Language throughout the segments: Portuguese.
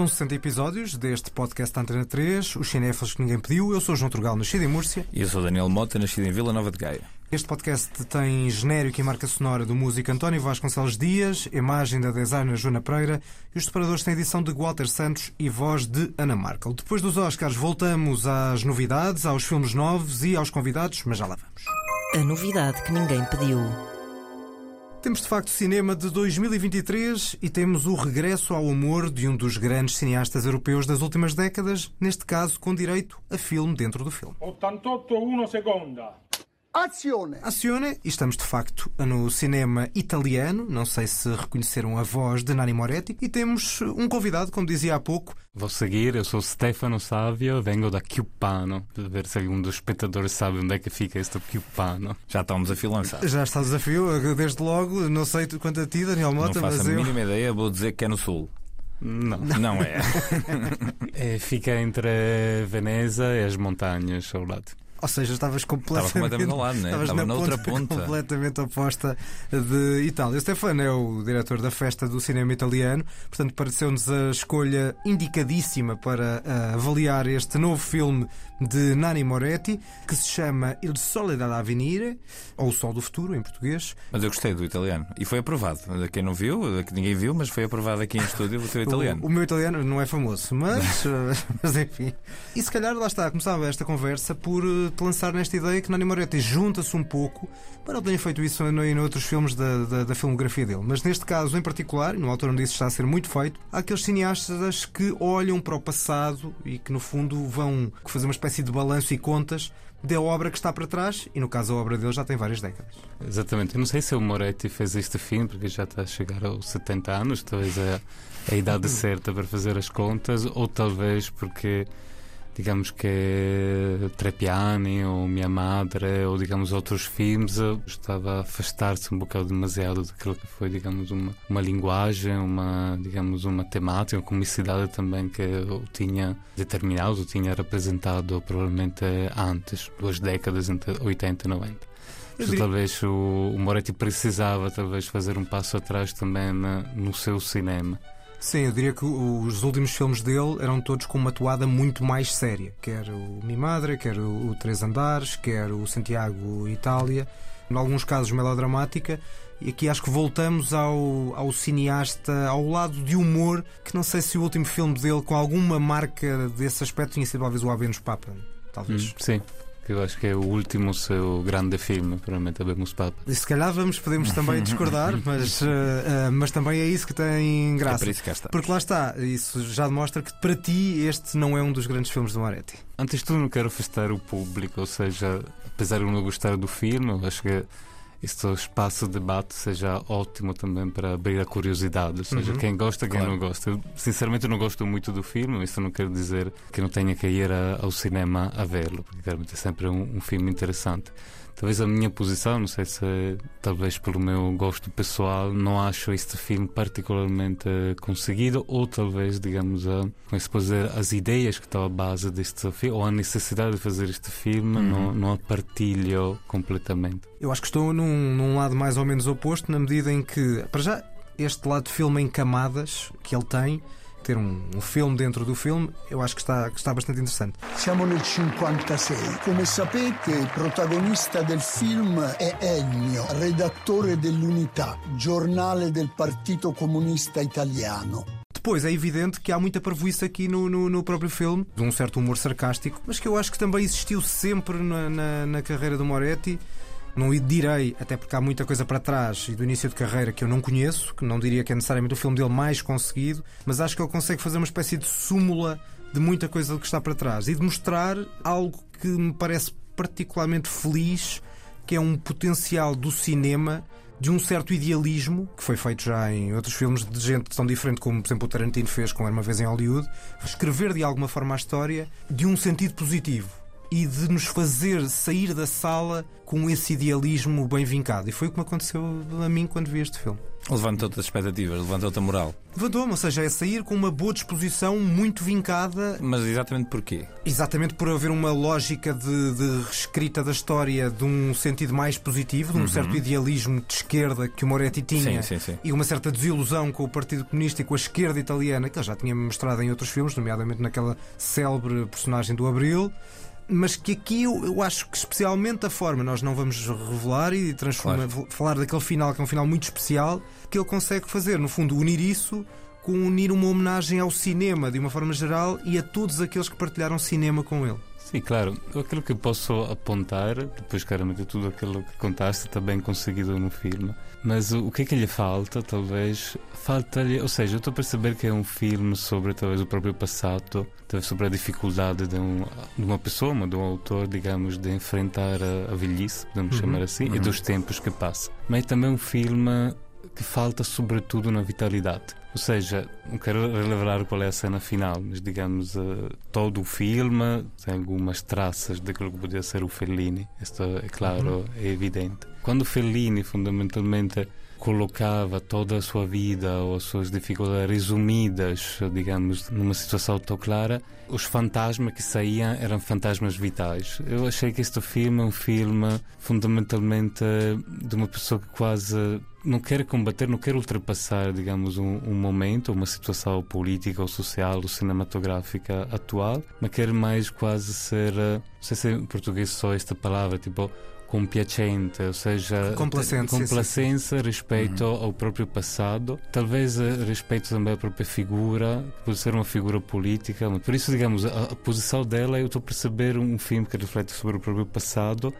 Vão 60 episódios deste podcast da Antena 3, os cinéfilos que ninguém pediu. Eu sou o João Trugal, nascido em Múrcia. E eu sou Daniel Mota, nascido em Vila Nova de Gaia. Este podcast tem genérico e marca sonora do músico António Vasconcelos Dias, imagem da designer Joana Pereira e os separadores têm edição de Walter Santos e voz de Ana Markel. Depois dos Oscars voltamos às novidades, aos filmes novos e aos convidados, mas já lá vamos. A novidade que ninguém pediu. Temos de facto cinema de 2023 e temos o regresso ao humor de um dos grandes cineastas europeus das últimas décadas, neste caso com direito a filme dentro do filme. 88-1 seconda. Azione! Azione, e estamos de facto no cinema italiano, não sei se reconheceram a voz de Nani Moretti, e temos um convidado, como dizia há pouco. Vou seguir, eu sou Stefano Savio, vengo da Chiupano, para ver se algum dos espectadores sabe onde é que fica este Chiupano. Já estamos a fil lançado. Já está o desafio, desde logo, não sei quanto a ti, Daniel Mota, não faço mas a eu... mínima ideia, vou dizer que é no sul. Não. Não é. É, fica entre Veneza e as montanhas ao lado. Ou seja, estavas completamente, Estava completamente ao lado, né? estavas Estava na na outra ponta ponta. completamente oposta de Itália. O Stefano é o diretor da festa do cinema italiano, portanto pareceu-nos a escolha indicadíssima para ah, avaliar este novo filme de Nani Moretti, que se chama Il Sole dall'Avvenire, ou O Sol do Futuro em português. Mas eu gostei do italiano. E foi aprovado. Quem não viu, ninguém viu, mas foi aprovado aqui em estúdio o teu italiano. O, o meu italiano não é famoso, mas, mas enfim. E se calhar lá está, começava esta conversa por te lançar nesta ideia que Nani Moretti junta-se um pouco, para ele tenha feito isso em, em outros filmes da, da, da filmografia dele. Mas neste caso em particular, e no autor onde isso está a ser muito feito, há aqueles cineastas que olham para o passado e que no fundo vão fazer uma espécie de balanço e contas da obra que está para trás, e no caso a obra dele já tem várias décadas. Exatamente. Eu não sei se o Moretti fez este filme, porque já está a chegar aos 70 anos, talvez é a idade certa para fazer as contas, ou talvez porque digamos que Trepiani ou Minha Madre ou digamos outros filmes estava a afastar-se um bocado demasiado daquilo que foi digamos uma, uma linguagem uma digamos uma temática uma comicidade também que eu tinha determinado tinha representado provavelmente antes duas décadas entre 80 e 90 Eu Então, diria- talvez o, o Moretti precisava talvez fazer um passo atrás também na- no seu cinema Sim, eu diria que os últimos filmes dele eram todos com uma toada muito mais séria. Quer o Mi Madre, quer o, Três Andares, quer o Santiago Itália. Em alguns casos melodramática. E aqui acho que voltamos ao, ao cineasta, ao lado de humor, que não sei se o último filme dele, com alguma marca desse aspecto, tinha sido talvez o Habemus Papa. Talvez. Hum, sim que eu acho que é o último seu grande filme provavelmente Abemos Papa E se calhar vamos, podemos também discordar, mas, eh, mas também é isso que tem É graça. por isso que cá está. Porque lá está, isso já demonstra que para ti este não é um dos grandes filmes do Moretti. Antes de tudo, não quero afastar o público, ou seja, apesar de eu não gostar do filme, eu acho que este espaço de debate seja ótimo também para abrir a curiosidade. Ou seja, Uhum. quem gosta, quem Claro. não gosta. Eu, sinceramente, não gosto muito do filme, isso não quer dizer que não tenha que ir a- ao cinema a vê-lo, porque realmente é sempre um, um filme interessante. Talvez a minha posição, não sei se talvez pelo meu gosto pessoal, não acho este filme particularmente eh, conseguido, ou talvez, digamos, a, como é se pode dizer, as ideias que estão à base deste filme, ou a necessidade de fazer este filme, Uhum. não, não a partilho completamente. Eu acho que estou num, num lado mais ou menos oposto, na medida em que, para já, este lado de filme em camadas que ele tem, ter um, um filme dentro do filme, eu acho que está, que está bastante interessante. Siamo nel 56. Come sapete, il protagonista del film è Ennio, redattore dell'Unità, giornale del Partito Comunista Italiano. Depois é evidente que há muita parvoíce aqui no, no, no próprio filme, de um certo humor sarcástico, mas que eu acho que também existiu sempre na, na, na carreira do Moretti. Não direi, até porque há muita coisa para trás e do início de carreira que eu não conheço, que não diria que é necessariamente o filme dele mais conseguido, mas acho que ele consegue fazer uma espécie de súmula de muita coisa do que está para trás e de mostrar algo que me parece particularmente feliz, que é um potencial do cinema de um certo idealismo, que foi feito já em outros filmes de gente tão diferente como, por exemplo, o Tarantino fez com Era uma vez em Hollywood, reescrever de alguma forma a história de um sentido positivo. E de nos fazer sair da sala com esse idealismo bem vincado. E foi o que me aconteceu a mim quando vi este filme. Levantou-te as expectativas, levantou-te a moral. Levantou-me, ou seja, é sair com uma boa disposição, muito vincada, Mas exatamente porquê? exatamente por haver uma lógica de, de reescrita da história de um sentido mais positivo, de um certo idealismo de esquerda que o Moretti tinha. Uhum. Sim, sim, sim. E uma certa desilusão com o Partido Comunista e com a esquerda italiana, que ele já tinha mostrado em outros filmes, nomeadamente naquela célebre personagem do Abril. Mas que aqui eu, eu acho que especialmente a forma, nós não vamos revelar e transformar, falar daquele final, que é um final muito especial, que ele consegue fazer, no fundo, unir isso com unir uma homenagem ao cinema de uma forma geral e a todos aqueles que partilharam cinema com ele. Sim, claro. Aquilo que posso apontar, depois, claramente, tudo aquilo que contaste está bem conseguido no filme. Mas o, que é que lhe falta, talvez? Falta-lhe. Ou seja, eu estou a perceber que é um filme sobre, talvez, o próprio passado, talvez sobre a dificuldade de, um, de uma pessoa, de um autor, digamos, de enfrentar a, a velhice, podemos chamar assim, e dos tempos que passa. Mas é também um filme que falta, sobretudo, na vitalidade. Ou seja, não quero revelar qual é a cena final, mas digamos, eh, todo o filme tem algumas traças daquilo que podia ser o Fellini. Isto é claro, é evidente. Quando Fellini, fundamentalmente, colocava toda a sua vida ou as suas dificuldades resumidas, digamos, numa situação tão clara, os fantasmas que saíam eram fantasmas vitais. Eu achei que este filme é um filme fundamentalmente de uma pessoa que quase não quer combater, não quer ultrapassar, digamos, um, um momento, uma situação política ou social ou cinematográfica atual, mas quer mais quase ser, eh, não sei se em português só esta palavra, tipo compiacente, ou seja, Complacente, sim, sim, complacência respeito ao próprio passado, talvez eh, respeito também à própria figura, que pode ser uma figura política, mas por isso, digamos, a, a posição dela, eu estou a perceber um filme que reflete sobre o próprio passado,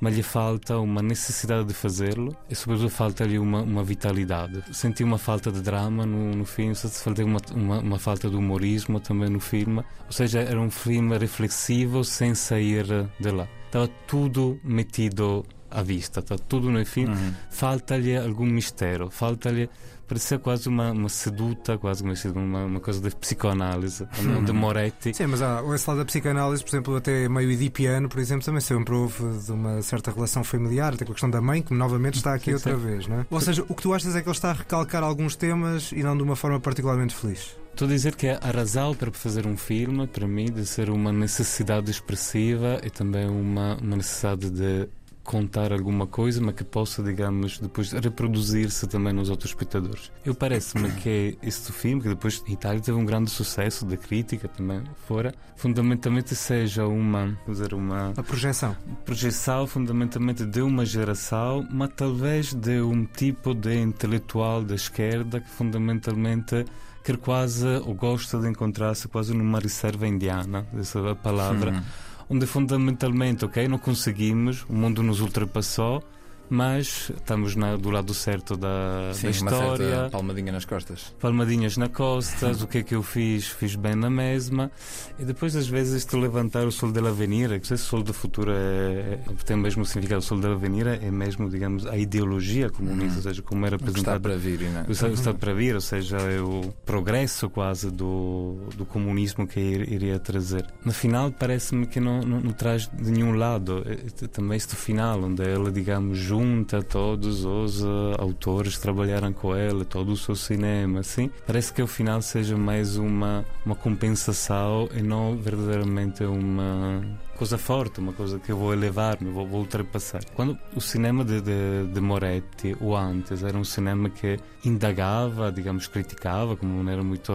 mas lhe falta uma necessidade de fazê-lo e, sobretudo, falta-lhe uma, uma vitalidade. Senti uma falta de drama no, no filme, falta uma, uma, uma falta de humorismo também no filme. Ou seja, era um filme reflexivo sem sair de lá. Estava tudo metido à vista, está tudo no filme. Falta-lhe algum mistério, falta-lhe. Parecia quase uma, uma seduta, quase uma, uma coisa de psicoanálise, de Moretti. Sim, mas há esse lado da psicanálise, por exemplo, até meio edipiano, por exemplo, também sempre houve de uma certa relação familiar, até com a questão da mãe, que novamente está aqui Sim, outra sim. vez, não é? Ou seja, o que tu achas é que ele está a recalcar alguns temas e não de uma forma particularmente feliz. Estou a dizer que a razão para fazer um filme, para mim, de ser uma necessidade expressiva e também uma, uma necessidade de contar alguma coisa, mas que possa, digamos, depois reproduzir-se também nos outros espectadores. Eu parece-me que este filme, que depois em Itália teve um grande sucesso da crítica também fora, fundamentalmente seja uma, dizer, uma A projeção. projeção fundamentalmente de uma geração, mas talvez de um tipo de intelectual da esquerda que fundamentalmente quer quase ou gosta de encontrar-se quase numa reserva indiana, essa é palavra, onde fundamentalmente, ok, não conseguimos, o mundo nos ultrapassou, mas estamos na- do lado certo da, Sim, da história palmadinha nas costas. palmadinhas na costas, o que é que eu fiz, fiz bem na mesma. E depois, às vezes, isto levantar o sol da avenida, que se o sol do futuro é, é- tem o mesmo significado, o sol da avenida é mesmo, digamos, a ideologia comunista, ou seja, como era O que está apresentada para vir, não é? o está, o está para vir, ou seja, é o progresso quase do, do comunismo que ir- iria trazer. No final, parece-me que não, não, não traz de nenhum lado. É Também este final, onde ela, digamos, junta todos os eh, autores que trabalharam com ela, todo o seu cinema, assim, parece que o final seja mais uma, uma compensação e não verdadeiramente uma coisa forte, uma coisa que eu vou elevar-me, vou, vou ultrapassar. Quando o cinema de, de, de Moretti, o antes, era um cinema que indagava, digamos, criticava, como não era muito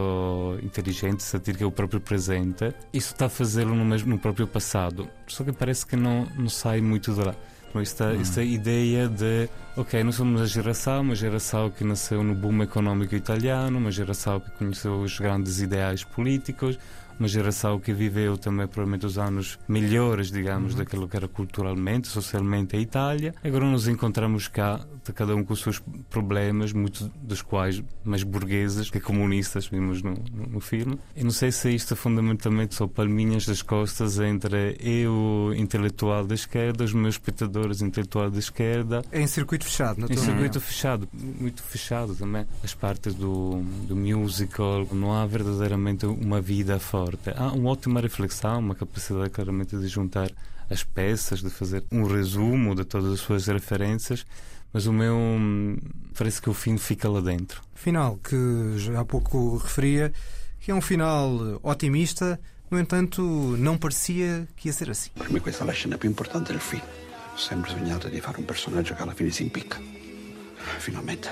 inteligente, satírica o próprio presente, isso está a fazê-lo no, mesmo- no próprio passado. Só que parece que não, não sai muito de lá. Esta, esta ideia de, ok, nós somos a geração, uma geração que nasceu no boom económico italiano, uma geração que conheceu os grandes ideais políticos, uma geração que viveu também provavelmente os anos melhores, digamos, daquilo que era culturalmente, socialmente a Itália. Agora nos encontramos cá, cada um com os seus problemas, muitos dos quais mais burgueses que comunistas, vimos no, no, no filme. E não sei se isto é fundamentalmente só palminhas das costas entre eu, intelectual da esquerda, os meus espectadores intelectuais da esquerda, em circuito fechado, em naturalmente. circuito fechado, muito fechado também. As partes do, do musical, não há verdadeiramente uma vida fora. Forte. Há uma ótima reflexão, uma capacidade claramente de juntar as peças, de fazer um resumo de todas as suas referências, mas o meu hum, parece que o fim fica lá dentro. Final que já há pouco referia, que é um final otimista, no entanto, não parecia que ia ser assim. Per me questa la scena più importante del film. Ho sempre sognato di fare un personaggio che alla fine si impicca. Finalmente.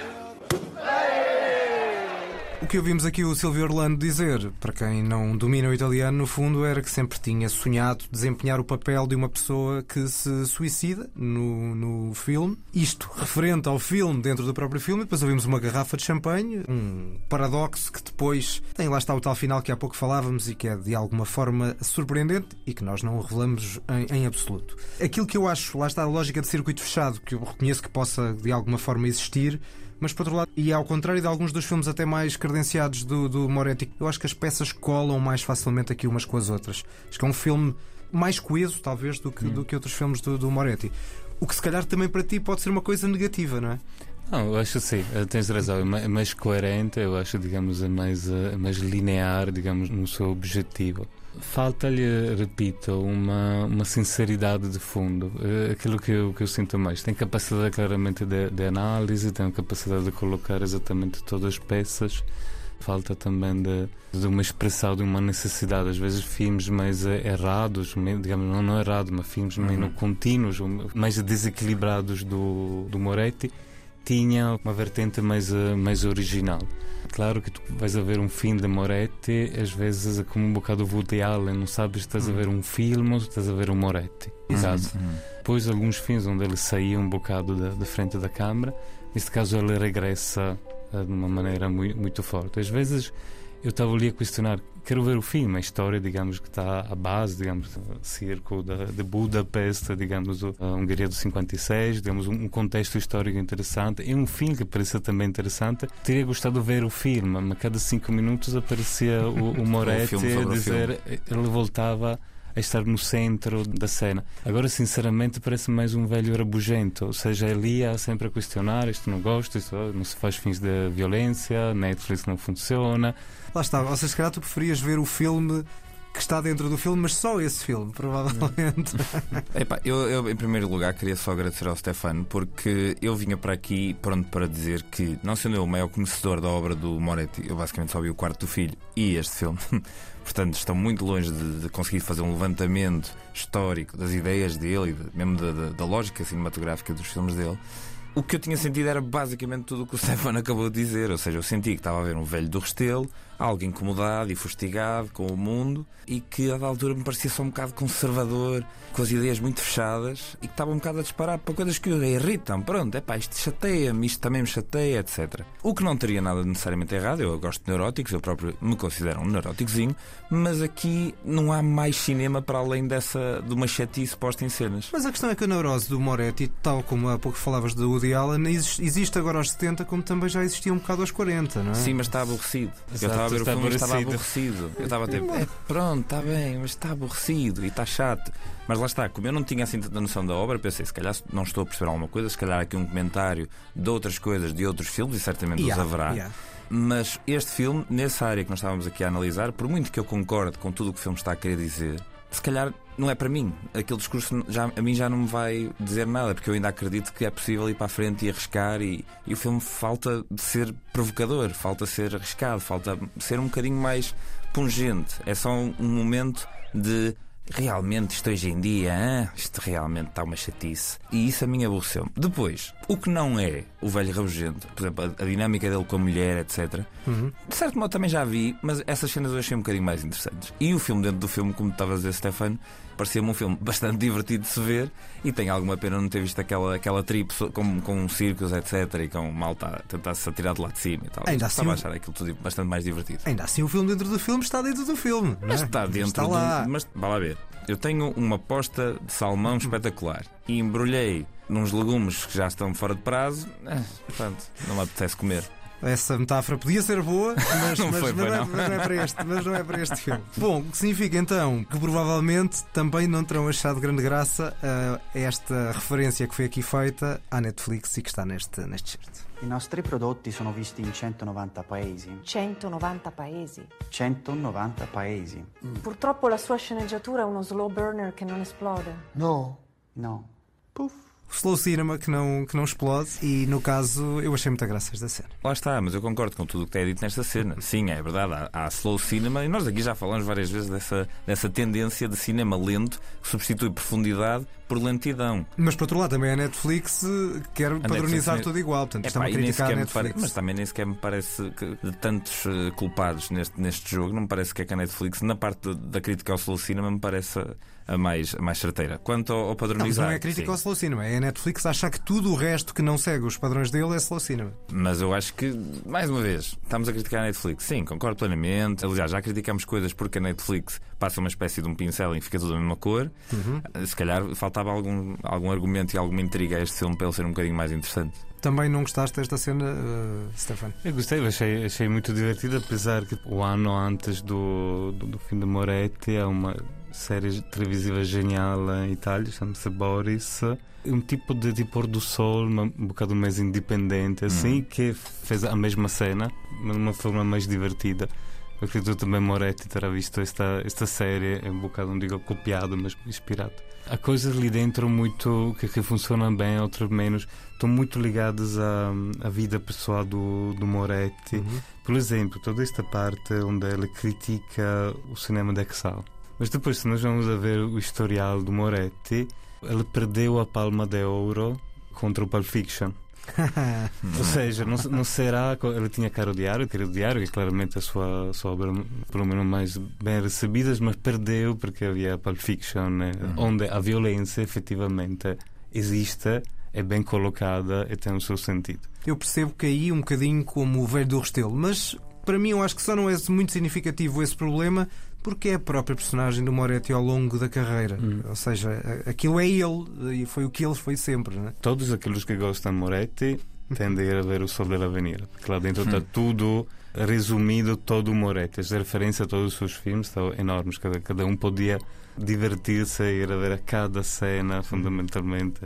O que ouvimos aqui o Silvio Orlando dizer, para quem não domina o italiano, no fundo, era que sempre tinha sonhado desempenhar o papel de uma pessoa que se suicida no, no filme. Isto referente ao filme dentro do próprio filme. Depois ouvimos uma garrafa de champanhe, um paradoxo que depois tem lá está o tal final que há pouco falávamos e que é de alguma forma surpreendente e que nós não revelamos em, em absoluto. Aquilo que eu acho, lá está a lógica de circuito fechado, que eu reconheço que possa de alguma forma existir mas por outro lado, e ao contrário de alguns dos filmes até mais credenciados do, do Moretti, eu acho que as peças colam mais facilmente aqui umas com as outras. Acho que é um filme mais coeso, talvez, do que, do que outros filmes do, do Moretti. O que se calhar também para ti pode ser uma coisa negativa, não é? Não, eu acho sim, eh, tens razão, é é mais coerente, eu acho, digamos, é mais, eh, mais linear, digamos, no seu objetivo. Falta-lhe, repito, uma, uma sinceridade de fundo, é aquilo que eu, que eu sinto mais. Tem capacidade claramente de, de análise, tem capacidade de colocar exatamente todas as peças. Falta também de, de uma expressão, de uma necessidade. Às vezes, filmes mais eh, errados, digamos, não, não errado, mas filmes menos contínuos, mais desequilibrados do, do Moretti, tinha uma vertente mais, eh, mais original. Claro que tu vais a ver um filme de Moretti, às vezes é como um bocado Woody Allen, não sabes se estás a ver um filme ou se estás a ver um Moretti. Exato. Depois alguns filmes onde ele saía um bocado da, da frente da câmara, neste caso ele regressa eh, de uma maneira muito, muito forte. Às vezes eu estava ali a questionar, quero ver o filme, a história, digamos, que está à base, digamos, do circo da, de Budapeste, digamos, a Hungria do 56, digamos, um contexto histórico interessante. É um filme que parecia também interessante. Teria gostado de ver o filme, mas cada cinco minutos aparecia o, o Moretti a dizer, ele voltava a estar no centro da cena. Agora, sinceramente, parece mais um velho rabugento. Ou seja, ele ia sempre a questionar: isto não gosto, isto não se faz fins de violência, Netflix não funciona. Lá está, ou seja, se calhar tu preferias ver o filme que está dentro do filme, mas só esse filme, provavelmente. Epá, eu, eu, em primeiro lugar, queria só agradecer ao Stefano porque eu vinha para aqui pronto para dizer que, não sendo eu o maior conhecedor da obra do Moretti, eu basicamente só vi o quarto do filho e este filme. Portanto, estão muito longe de, de conseguir fazer um levantamento histórico das ideias dele e de- mesmo da, da- da lógica cinematográfica dos filmes dele. O que eu tinha sentido era basicamente tudo o que o Stefano acabou de dizer. Ou seja, eu senti que estava a ver um velho do Restelo, algo incomodado e fustigado com o mundo e que a da altura me parecia só um bocado conservador, com as ideias muito fechadas e que estava um bocado a disparar para coisas que o irritam. Pronto, é pá, isto chateia-me, isto também me chateia, etc. O que não teria nada necessariamente errado, eu gosto de neuróticos, eu próprio me considero um neuróticozinho, mas aqui não há mais cinema para além dessa de uma chatice posta em cenas. Mas a questão é que a neurose do Moretti, tal como há pouco falavas do Woody Allen, existe, agora aos 70, como também já existia um bocado aos 40, não é? Sim, mas está aborrecido. eu Exato, estava a ver o filme e estava aborrecido. Eu estava a ter, é, pronto, está bem, mas está aborrecido e está chato. Mas lá está, como eu não tinha assim tanta noção da obra, pensei, se calhar não estou a perceber alguma coisa, se calhar aqui um comentário de outras coisas, de outros filmes, e certamente Yeah, os haverá. yeah. Mas este filme, nessa área que nós estávamos aqui a analisar, por muito que eu concorde com tudo o que o filme está a querer dizer, se calhar não é para mim. Aquele discurso já, a mim já não me vai dizer nada, porque eu ainda acredito que é possível ir para a frente e arriscar. E, e o filme falta ser provocador, falta ser arriscado, falta ser um bocadinho mais pungente. É só um, um momento de. Realmente, isto hoje em dia, hã? isto realmente está uma chatice. E isso a mim aborreceu-me. Depois, o que não é o velho rabugento, por exemplo, a, a dinâmica dele com a mulher, etc. De certo modo também já vi, mas essas cenas eu achei um bocadinho mais interessantes. E o filme dentro do filme, como estava a dizer Stefano, parecia-me um filme bastante divertido de se ver e tenho alguma pena não ter visto aquela, aquela trip com, com circos, etc. e com malta a tentar-se atirar de lá de cima e tal. Ainda assim estava a achar aquilo tudo bastante mais divertido. Ainda assim, o filme dentro do filme está dentro do filme. não Mas é? está dentro Está do- lá. Mas vá lá ver. Eu tenho uma posta de salmão espetacular e embrulhei nos legumes que já estão fora de prazo. Eh, pronto, não me apetece comer. Essa metáfora podia ser boa, mas Não mas foi, é, não. mas não é para este, mas não é para este filme. Bom, o que significa então que provavelmente também não terão achado grande graça a esta referência que foi aqui feita à Netflix e que está neste, neste certo. I nostri prodotti sono visti in 190 paesi. 190 paesi. 190 paesi. Purtroppo la sua sceneggiatura è uno slow burner che non esplode. No, No. Slow cinema que não, que não explode e no caso eu achei muita graça esta cena. Lá está, mas eu concordo com tudo o que é dito nesta cena. Sim, é verdade, há, há slow cinema e nós aqui já falamos várias vezes dessa, dessa tendência de cinema lento que substitui profundidade por lentidão. Mas por outro lado também a Netflix eh, quer padronizar Netflix- tudo igual, portanto estão Epá, a criticar a me pare- Netflix. Mas também nem sequer me parece que de tantos eh, culpados neste, neste jogo, não me parece que é que a Netflix, na parte da crítica ao slow cinema, me parece a, mais, a mais certeira. Quanto ao, ao Não, padronizar. não é crítica sim. ao slow cinema, é a Netflix achar que tudo o resto que não segue os padrões dele é slow cinema. Mas eu acho que, mais uma vez, estamos a criticar a Netflix. Sim, concordo plenamente. Aliás, já criticamos coisas porque a Netflix passa uma espécie de um pincel que fica tudo da mesma cor. Se calhar faltava algum, algum argumento e alguma intriga a este filme para ele ser um bocadinho mais interessante. Também não gostaste desta cena, uh, Stefano? Eu gostei, achei, achei muito divertido, apesar que o ano antes do, do, do fim de Moretti há uma série televisiva genial em Itália, chama-se Boris. Um tipo de, de pôr do sol, um bocado mais independente, assim, que fez a mesma cena, mas de uma forma mais divertida. Acredito também Moretti terá visto esta, esta série, é um bocado, não digo copiado, mas inspirado. Há coisas ali dentro muito que, que funcionam bem, outras menos. Estão muito ligadas à, à vida pessoal do, do Moretti. Por exemplo, toda esta parte onde ele critica o cinema de Exal. Mas depois, se nós vamos a ver o historial do Moretti, ele perdeu a Palma de Ouro contra o Pulp Fiction. Ou seja, não, não será. Ele tinha Caro Diário, Caro Diário, que é claramente a sua, sua obra, pelo menos, mais bem recebida, mas perdeu porque havia Pulp Fiction, né, onde a violência efetivamente existe, é bem colocada e tem o seu sentido. Eu percebo que aí um bocadinho como o velho do Restelo, mas para mim eu acho que só não é muito significativo esse problema porque é a própria personagem do Moretti ao longo da carreira. Ou seja, aquilo é ele e foi o que ele foi sempre. Né? Todos aqueles que gostam de Moretti tendem a ir a ver o Sol da Avenida, porque lá dentro está tudo resumido, todo o Moretti. As referências a todos os seus filmes estão enormes, cada, cada um podia divertir-se e ir a ver a cada cena, fundamentalmente.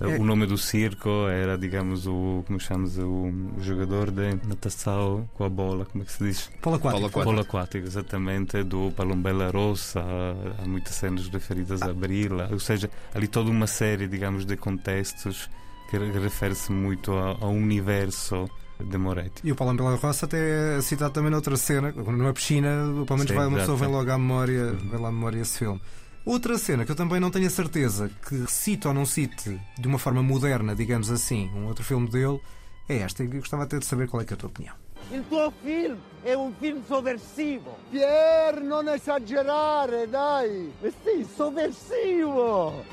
É. O nome do circo era, digamos, o, como chamamos, o, jogador de natação com a bola, como é que se diz? Polo aquático. Polo Polo aquático, exatamente, do Palombela Rossa, há muitas cenas referidas a Brila, ou seja, ali toda uma série, digamos, de contextos que re- refere-se muito ao universo de. E o Paulo Bela Roça até é citado também noutra cena, numa piscina, pelo menos Sim, vai, uma exato. pessoa vem logo à memória, vem lá à memória esse filme. Outra cena que eu também não tenho a certeza que cite ou não cite de uma forma moderna, digamos assim, um outro filme dele, é esta. E gostava até de saber qual é, é a tua opinião. Il tuo film è un film sovversivo. Pier, non esagerare, dai! Eh Sì, sovversivo!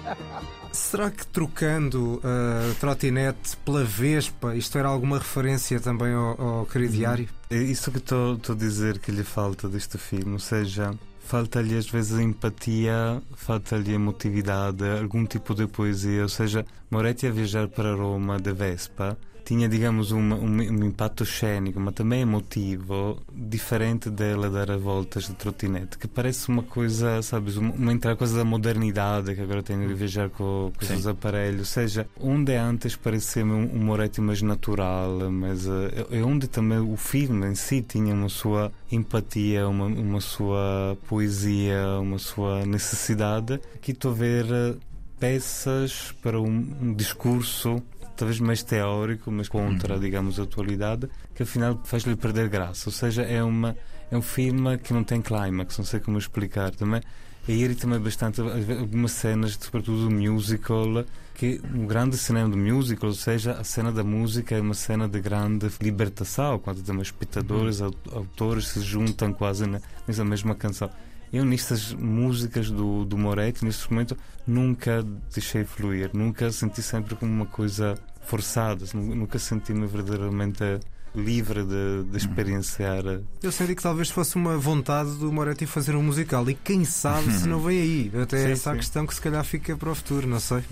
Será que trocando a trotinete pela Vespa, isto era alguma referência também ao, ao querido diário? É isso que estou a dizer que lhe falta deste filme, ou seja, falta-lhe às vezes empatia, falta-lhe emotividade, algum tipo de poesia, ou seja, Moretti a viajar para Roma de Vespa tinha, digamos, uma- um, um impacto cênico, mas também emotivo, diferente dela dar as voltas de trotinete, que parece uma coisa, sabes, uma, uma entrada coisa da modernidade, que agora tem de viajar com, com esses aparelhos, ou seja, onde antes parecia-me um, um Moretti mais natural, mas eh, é onde também o filme em si tinha uma sua empatia, uma, uma sua poesia, uma sua necessidade, que estou a ver eh, peças para um, um discurso talvez mais teórico, mas contra, digamos, a atualidade, que afinal faz-lhe perder graça. Ou seja, é, uma, é um filme que não tem clímax, não sei como explicar também. E ele também bastante algumas cenas, sobretudo do musical, que um grande cinema do musical, ou seja, a cena da música é uma cena de grande libertação, quando também espectadores, au- autores se juntam quase nessa mesma canção. Eu, nestas músicas do, do Moretti, neste momento, nunca deixei fluir, nunca senti sempre como uma coisa forçadas. Nu- Nunca senti-me verdadeiramente livre de, de experienciar. Eu senti que talvez fosse uma vontade do Moretti fazer um musical e quem sabe se não vem aí. Até Sim, essa a sim. questão que se calhar fica para o futuro, não sei.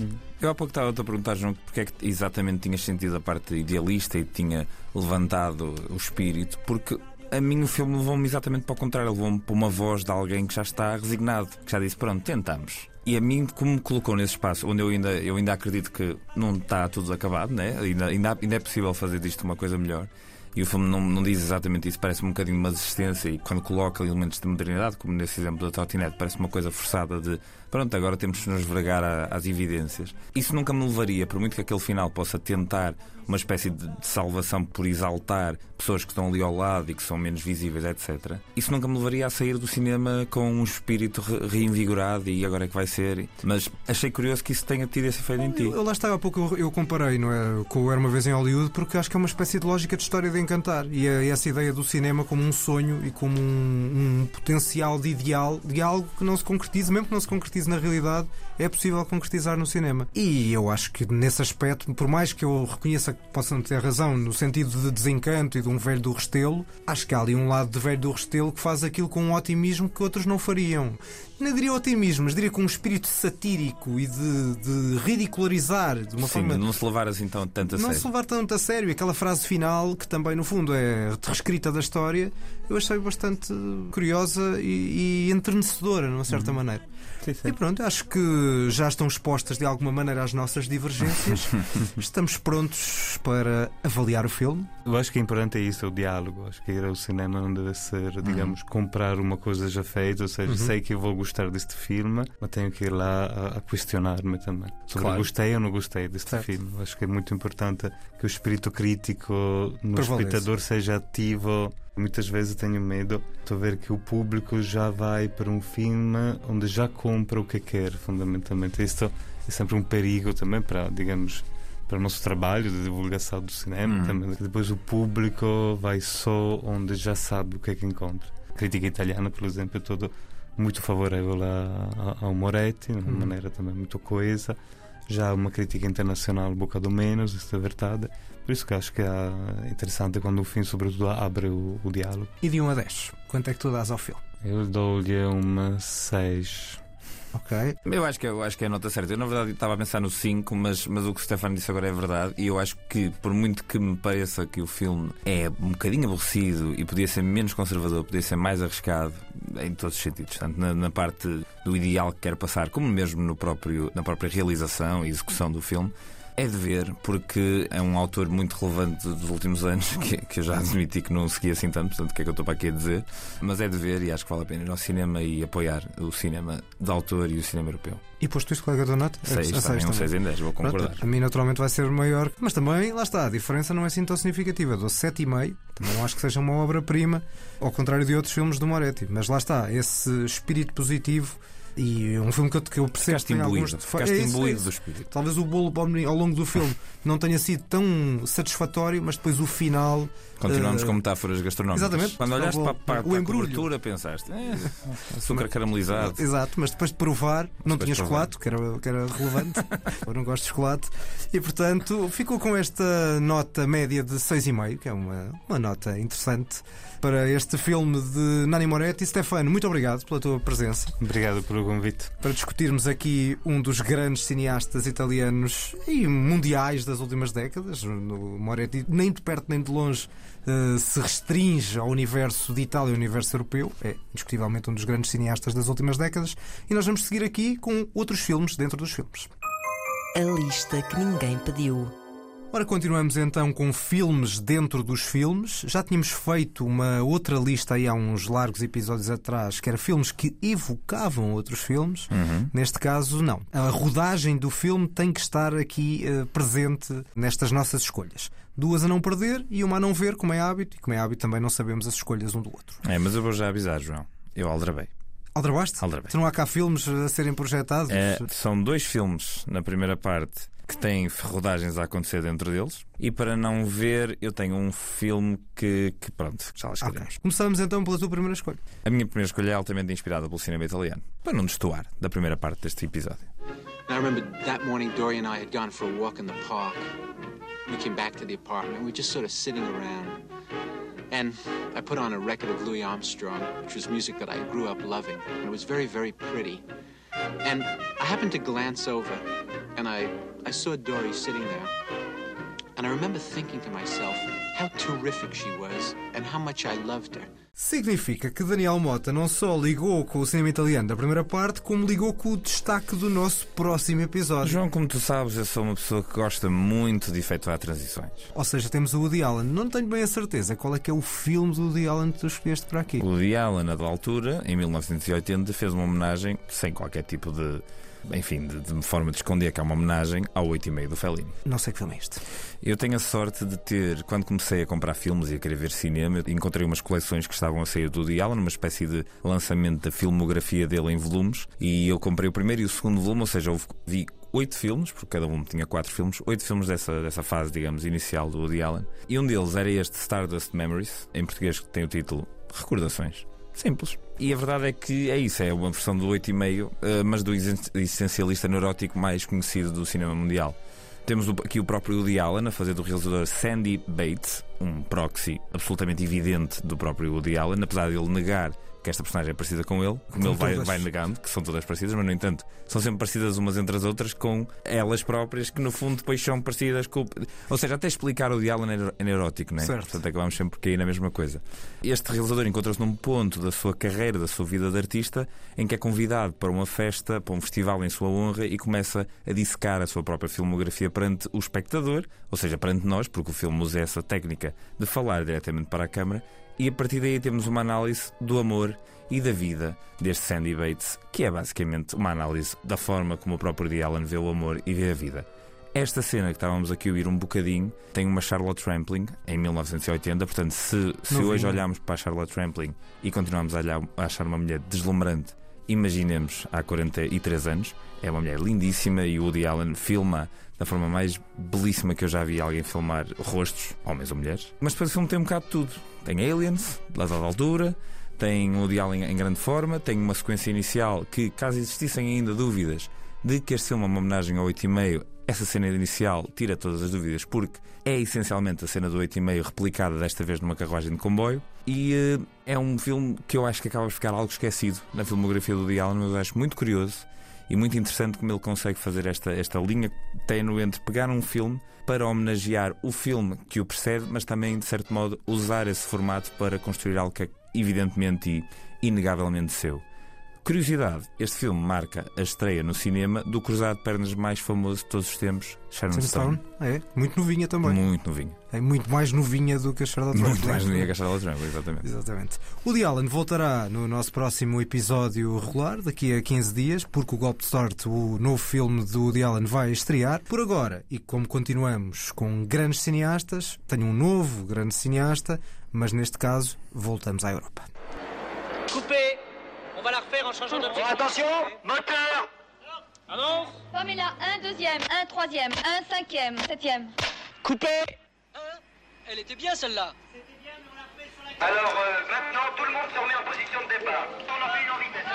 Eu há pouco estava-te a perguntar, João, porque é que exatamente tinhas sentido a parte idealista e tinha levantado o espírito, porque a mim o filme levou-me exatamente para o contrário, levou-me para uma voz de alguém que já está resignado, que já disse, pronto, tentamos. E a mim, como me colocou nesse espaço, onde eu ainda, eu ainda acredito que não está tudo acabado, né? ainda, ainda, ainda é possível fazer disto uma coisa melhor. E o filme não, não diz exatamente isso, parece um bocadinho uma desistência. E quando coloca elementos de modernidade, como nesse exemplo da Trotinete, parece uma coisa forçada de pronto, agora temos que nos vergar às evidências. Isso nunca me levaria, por muito que aquele final possa tentar uma espécie de, salvação por exaltar pessoas que estão ali ao lado e que são menos visíveis, etc. Isso nunca me levaria a sair do cinema com um espírito re- reinvigorado e agora é que vai ser. Mas achei curioso que isso tenha tido esse efeito em ti. Eu, eu lá estava há pouco, eu, eu comparei não é, com o Era uma vez em Hollywood, porque acho que é uma espécie de lógica de história de encantar. E é essa ideia do cinema como um sonho e como um, um potencial de ideal, de algo que não se concretize, mesmo que não se concretize na realidade, é possível concretizar no cinema. E eu acho que nesse aspecto, por mais que eu reconheça que possam ter razão no sentido de desencanto e de um velho do Restelo, acho que há ali um lado de velho do Restelo que faz aquilo com um otimismo que outros não fariam. Não diria otimismo, mas diria com um espírito satírico e de, de ridicularizar de uma Sim, forma. não se levar assim tão, tanto a Não sério. se levar tanto a sério, aquela frase final que também no fundo é reescrita da história, eu achei bastante curiosa e, e enternecedora, de uma certa maneira. Sim, sim. E pronto, acho que já estão expostas de alguma maneira às nossas divergências. Estamos prontos para avaliar o filme. Eu acho que é importante é isso, é o diálogo. Acho que ir ao cinema não deve ser, digamos, comprar uma coisa já feita, ou seja, Uhum. sei que eu vou gostar deste filme, mas tenho que ir lá a, a questionar-me também. Sobre Claro. gostei ou não gostei deste Certo. filme. Acho que é muito importante que o espírito crítico no espectador seja ativo. Muitas vezes tenho medo de ver que o público já vai para um filme onde já compra o que quer, fundamentalmente. Isto é sempre um perigo também para, digamos, para o nosso trabalho de divulgação do cinema. Uhum. Também. Depois o público vai só onde já sabe o que é que encontra. A crítica italiana, por exemplo, é todo muito favorável ao Moretti, de uma Uhum. maneira também muito coesa. Já uma crítica internacional um bocado menos, isso é verdade. Por isso que acho que é interessante quando o filme, sobretudo, abre o, o diálogo. E de 1 a 10, quanto é que tu dás ao filme? Eu dou-lhe uma 6. Ok? Eu acho que, eu acho que é a nota certa. Eu, na verdade, estava a pensar no 5, mas, mas o que o Stefano disse agora é verdade. E eu acho que, por muito que me pareça que o filme é um bocadinho aborrecido e podia ser menos conservador, podia ser mais arriscado, em todos os sentidos, tanto na, na parte do ideal que quer passar, como mesmo no próprio, na própria realização e execução do filme. É de ver, porque é um autor muito relevante dos últimos anos, que, que eu já admiti que não segui assim tanto, portanto, o que é que eu estou para aqui a dizer? Mas é de ver e acho que vale a pena ir ao cinema e apoiar o cinema de autor e o cinema europeu. E posto isto, colega da nota? Seis, A está bem, um também. 6 em 10, vou concordar. Pronto, a mim naturalmente vai ser maior, mas também, lá está, a diferença não é assim tão significativa. Dou 7,5, também não acho que seja uma obra-prima, ao contrário de outros filmes do Moretti. Mas lá está, esse espírito positivo e é um filme que eu, que eu percebo que tem alguns defeitos. ficaste É isso, é imbuído isso. do espírito. Talvez o bolo ao longo do filme não tenha sido tão satisfatório, mas depois o final. Continuamos eh, com metáforas gastronómicas. exatamente. Quando olhaste para, para, O para a cobertura, pensaste, eh, açúcar caramelizado. Exato, mas depois de provar, não Depois tinha chocolate, que era, que era relevante. eu não gosto de chocolate. E portanto, ficou com esta nota média de 6,5, que é uma, uma nota interessante para este filme de Nani Moretti. Stefano, muito obrigado pela tua presença Obrigado pelo convite. para discutirmos aqui um dos grandes cineastas italianos e mundiais das últimas décadas. O Moretti, nem de perto nem de longe, eh, se restringe ao universo de Itália e ao universo europeu. É indiscutivelmente um dos grandes cineastas das últimas décadas. E nós vamos seguir aqui com outros filmes dentro dos filmes. A lista que ninguém pediu. Ora, continuamos então com filmes dentro dos filmes. Já tínhamos feito uma outra lista aí há uns largos episódios atrás, que era filmes que evocavam outros filmes. Uhum. Neste caso, não. A rodagem do filme tem que estar aqui eh, presente nestas nossas escolhas. Duas a não perder e uma a não ver, como é hábito, e como é hábito também não sabemos as escolhas um do outro. É, mas eu vou já avisar, João. Eu aldrabei. Aldrabaste? Aldrabei. Então não há cá filmes a serem projetados? É, são dois filmes na primeira parte que têm rodagens a acontecer dentro deles. E para não ver, eu tenho um filme que, que pronto, já lá chegaremos. Okay. Começamos então pela tua primeira escolha. A minha primeira escolha é altamente inspirada pelo cinema italiano, para não destoar da primeira parte deste episódio. I remember that morning Dory and I had gone for a walk in the park. We came back to the apartment. We were just sort of sitting around. And I put on a record of Louis Armstrong, which was music that I grew up loving. And it was very, very pretty. And I happened to glance over, and I, I saw Dory sitting there. And I remember thinking to myself how terrific she was and how much I loved her. Significa que Daniel Mota não só ligou com o cinema italiano da primeira parte, como ligou com o destaque do nosso próximo episódio. João, como tu sabes, eu sou uma pessoa que gosta muito de efetuar transições. Ou seja, temos o Woody Allen. Não tenho bem a certeza qual é que é o filme do Woody Allen que tu escolheste para aqui. O Woody Allen, a da altura, em 1980, fez uma homenagem, sem qualquer tipo de enfim, de, de, forma de esconder que é uma homenagem ao 8 e meio do Fellini. Não sei que filme é este. Eu tenho a sorte de ter, quando comecei a comprar filmes e a querer ver cinema, encontrei umas coleções que estavam a sair do Woody Allen, uma espécie de lançamento da filmografia dele em volumes, e eu comprei o primeiro e o segundo volume, ou seja, eu vi oito filmes, porque cada um tinha quatro filmes, oito filmes dessa, dessa fase, digamos, inicial do Woody Allen, e um deles era este Stardust Memories, em português que tem o título Recordações. Simples. E a verdade é que é isso, é uma versão do 8,5, eh, mas do essencialista neurótico mais conhecido do cinema mundial. Temos aqui o próprio Woody Allen a fazer do realizador Sandy Bates, um proxy absolutamente evidente do próprio Woody Allen, apesar de ele negar que esta personagem é parecida com ele, como, ele vai, vai, negando, que são todas parecidas, mas no entanto são sempre parecidas umas entre as outras com elas próprias, que no fundo depois são parecidas com. Ou seja, até explicar o diálogo é neurótico, não é? Certo. Portanto, acabamos sempre por cair na mesma coisa. Este realizador encontra-se num ponto da sua carreira, da sua vida de artista, em que é convidado para uma festa, para um festival em sua honra e começa a dissecar a sua própria filmografia perante o espectador, ou seja, perante nós, porque o filme usa essa técnica de falar diretamente para a câmara e a partir daí temos uma análise do amor e da vida deste Sandy Bates, que é basicamente uma análise da forma como o próprio D. Allen vê o amor e vê a vida. Esta cena que estávamos aqui a ouvir um bocadinho tem uma Charlotte Rampling em 1980, portanto, se, se hoje olharmos para a Charlotte Rampling e continuamos a, olhar, a achar uma mulher deslumbrante, imaginemos há 43 anos, é uma mulher lindíssima e o Woody Allen filma da forma mais belíssima que eu já vi alguém filmar rostos, homens ou mulheres. Mas depois o filme tem um bocado de tudo. Tem aliens, lá da altura, tem o Woody Allen em grande forma, tem uma sequência inicial que, caso existissem ainda dúvidas de que este filme é uma homenagem ao 8,5, essa cena inicial tira todas as dúvidas, porque é essencialmente a cena do 8,5 replicada desta vez numa carruagem de comboio. E uh, é um filme que eu acho que acaba de ficar algo esquecido na filmografia do Allen, mas eu acho muito curioso e muito interessante como ele consegue fazer esta, esta linha tenue entre pegar um filme para homenagear o filme que o precede, mas também, de certo modo, usar esse formato para construir algo que é evidentemente e inegavelmente seu. Curiosidade: este filme marca a estreia no cinema do cruzado de pernas mais famoso de todos os tempos, Sharon Stone. É, muito novinha também. Muito novinha. É muito mais novinha do que a Charlotte Rampling. Muito mais novinha que a Charlotte Rampling, exatamente. exatamente. O Woody Allen voltará no nosso próximo episódio regular, daqui a 15 dias, porque o Golpe de Sorte, o novo filme do Woody Allen, vai estrear. Por agora, e como continuamos com grandes cineastas, tenho um novo grande cineasta, mas neste caso voltamos à Europa. Coupé On va la refaire en changeant de petit. Attention, moteur Annonce Formula 1, deuxième, 1, troisième, 1, cinquième, septième. Coupé Elle était bien celle-là. Alors euh, maintenant, tout le monde se remet en position de départ. On en fait une en vitesse.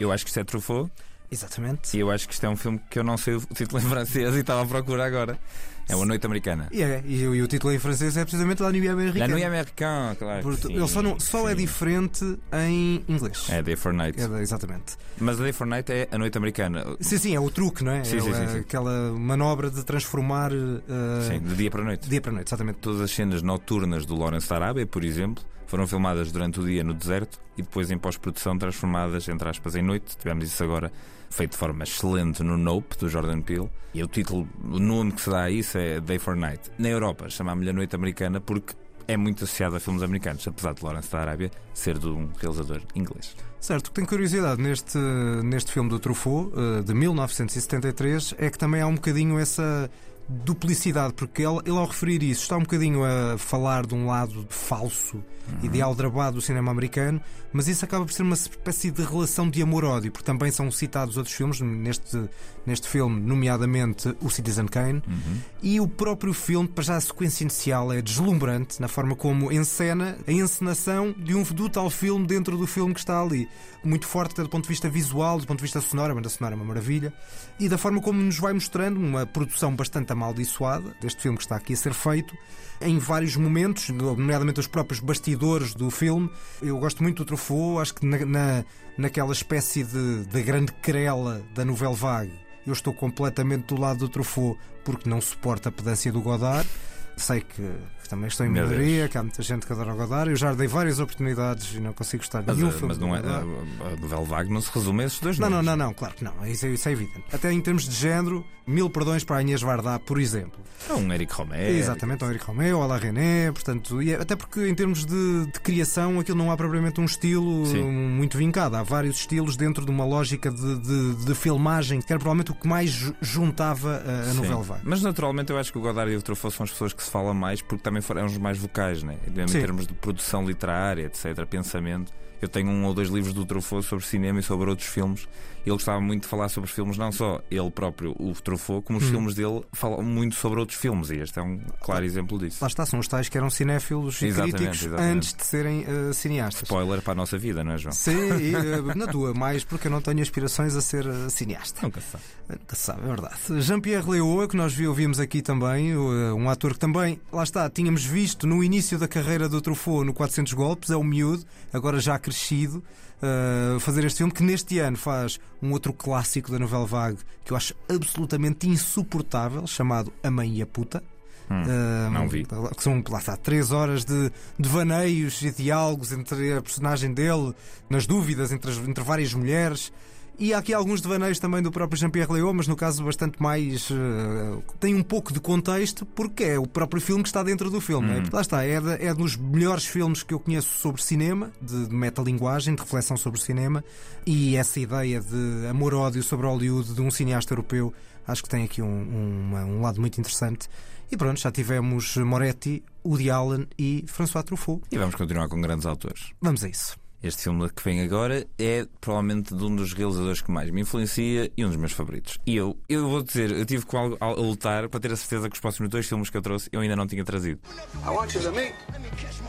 Eu acho que isto é Truffaut. Exatamente. E eu acho que isto é um filme que eu não sei o título em francês e estava a procurar agora. É uma noite americana. E, é, e, e, o título em francês é precisamente La Nuit Américaine. La Nuit Américaine, claro. Porto, ele só, não, só é diferente em inglês. É Day for Night. É, exatamente. Mas a Day for Night é a noite americana. Sim, sim, é o truque, não é? Sim, é, sim, sim, sim. Aquela manobra de transformar. Uh, sim, de dia para noite. Dia para noite, exatamente. Todas as cenas noturnas do Lawrence da Arábia, por exemplo, foram filmadas durante o dia no deserto e depois em pós-produção transformadas, entre aspas, em noite. Tivemos isso agora feito de forma excelente no Nope, do Jordan Peele. E o título, o nome que se dá a isso é Day for Night. Na Europa, chama-lhe a Noite Americana porque é muito associado a filmes americanos, apesar de Lawrence da Arábia ser de um realizador inglês. Certo, o que tenho curiosidade neste, neste filme do Truffaut, eh, de 1973, é que também há um bocadinho essa duplicidade, porque ele, ele, ao referir isso está um bocadinho a falar de um lado falso, uhum. ideal drabado do cinema americano, mas isso acaba por ser uma espécie de relação de amor-ódio, porque também são citados outros filmes, neste, neste filme, nomeadamente o Citizen Kane, uhum. e o próprio filme, para já a sequência inicial é deslumbrante na forma como encena a encenação de um do tal filme dentro do filme que está ali. Muito forte do ponto de vista visual, do ponto de vista sonoro, a banda sonora é uma maravilha, e da forma como nos vai mostrando uma produção bastante amaldiçoada deste filme que está aqui a ser feito, em vários momentos, nomeadamente os próprios bastidores do filme. Eu gosto muito do Truffaut, acho que na, na, naquela espécie de, de grande querela da novela vague, eu estou completamente do lado do Truffaut porque não suporta a pedância do Godard. Sei que também estou em minoria, que há muita gente que adora Godard. Eu já dei várias oportunidades e não consigo gostar de nenhum eh, filme. Mas não é, a, a novela vague não se resume a esses dois não, nomes. Não, não, não, claro que não. Isso é, isso é evidente. Até em termos de género, mil perdões para a Inês Vardá, por exemplo. É um Eric Romero. Exatamente, um Eric Romero, Alain René, portanto, e é, até porque em termos de, de, criação aquilo não há propriamente um estilo Sim. muito vincado. Há vários estilos dentro de uma lógica de, de, de filmagem, que era provavelmente o que mais juntava a, a novela vague. Mas naturalmente eu acho que o Godard e o Truffaut são as pessoas que se falam mais porque também foram os mais vocais né? em Sim. termos de produção literária, etc., pensamento. Eu tenho um ou dois livros do Truffaut sobre cinema e sobre outros filmes. Ele gostava muito de falar sobre filmes, não só ele próprio, o Truffaut, como os hum. filmes dele falam muito sobre outros filmes. E este é um claro exemplo disso. Lá está, são os tais que eram cinéfilos e críticos exatamente. antes de serem uh, cineastas. Spoiler para a nossa vida, não é, João? Sim, e, uh, na tua, mais porque eu não tenho aspirações a ser uh, cineasta. Nunca se sabe. Nunca se sabe, é verdade. Jean-Pierre Leoa, que nós ouvimos aqui também, um ator que também, lá está, tínhamos visto no início da carreira do Truffaut no 400 Golpes, é o miúdo, agora já crescido uh, fazer este filme, que neste ano faz um outro clássico da novela vague que eu acho absolutamente insuportável, chamado A Mãe e a Puta. Hum, uh, não vi. Que são, lá está, três horas de, de vaneios e diálogos entre a personagem dele, nas dúvidas entre, as, entre várias mulheres. E há aqui alguns devaneios também do próprio Jean-Pierre Léaud, mas no caso bastante mais. Uh, tem um pouco de contexto, porque é o próprio filme que está dentro do filme. Hum. É, lá está, é, de, é dos melhores filmes que eu conheço sobre cinema, de, de metalinguagem, de reflexão sobre cinema, e essa ideia de amor-ódio sobre Hollywood de um cineasta europeu, acho que tem aqui um, um, um lado muito interessante. E pronto, já tivemos Moretti, Woody Allen e François Truffaut. E vamos continuar com grandes autores. Vamos a isso. Este filme que vem agora é provavelmente de um dos realizadores que mais me influencia e um dos meus favoritos. E eu, eu vou dizer, eu tive com a, a lutar para ter a certeza que os próximos dois filmes que eu trouxe eu ainda não tinha trazido. I want you to meet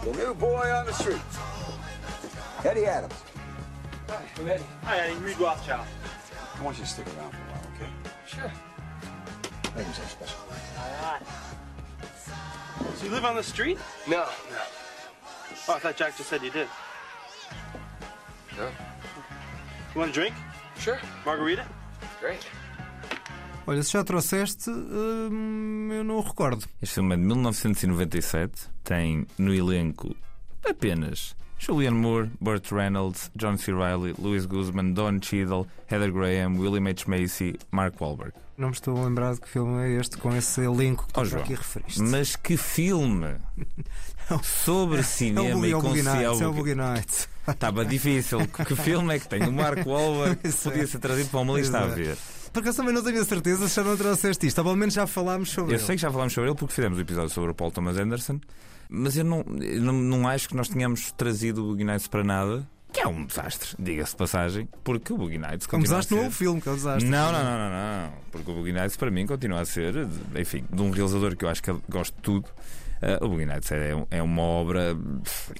the new boy on the street. Eddie Adams. Hi, I'm Eddie. Hi, Eddie. Reed Rothschild. I want you to stick around for a while, okay? Sure. Make yourself special. All right. So you live on the street? No, no. Oh, I thought Jack just said you did. No. You want a drink? Sure. Margarita? Great. Olha, se já trouxeste, hum, eu não recordo. Este filme é de 1997, tem no elenco apenas Julianne Moore, Burt Reynolds, John C. Reilly, Louis Guzman, Don Cheadle, Heather Graham, William H. Macy, Mark Wahlberg. Não me estou a lembrar de que filme é este com esse elenco que oh, tu aqui referiste. Mas que filme! Sobre cinema é e com Nights, É o Boogie Nights. Estava difícil. Que filme é que tem? O Mark Wahlberg podia ser trazido para uma lista a ver. Porque eu também não tenho a certeza se já não trouxeste isto. Pelo menos já falámos sobre eu ele. Eu sei que já falámos sobre ele porque fizemos o um episódio sobre o Paul Thomas Anderson. Mas eu não, eu não, não acho que nós tenhamos trazido o Nights para nada. Que é um desastre, diga-se de passagem, porque o Boogie Nights continua um desastre a ser... não é o filme, que é um desastre. Não, não, não, não, não. Porque o Boogie Nights para mim continua a ser, enfim, de um realizador que eu acho que gosto de tudo. Uh, o Boogie Nights é, é uma obra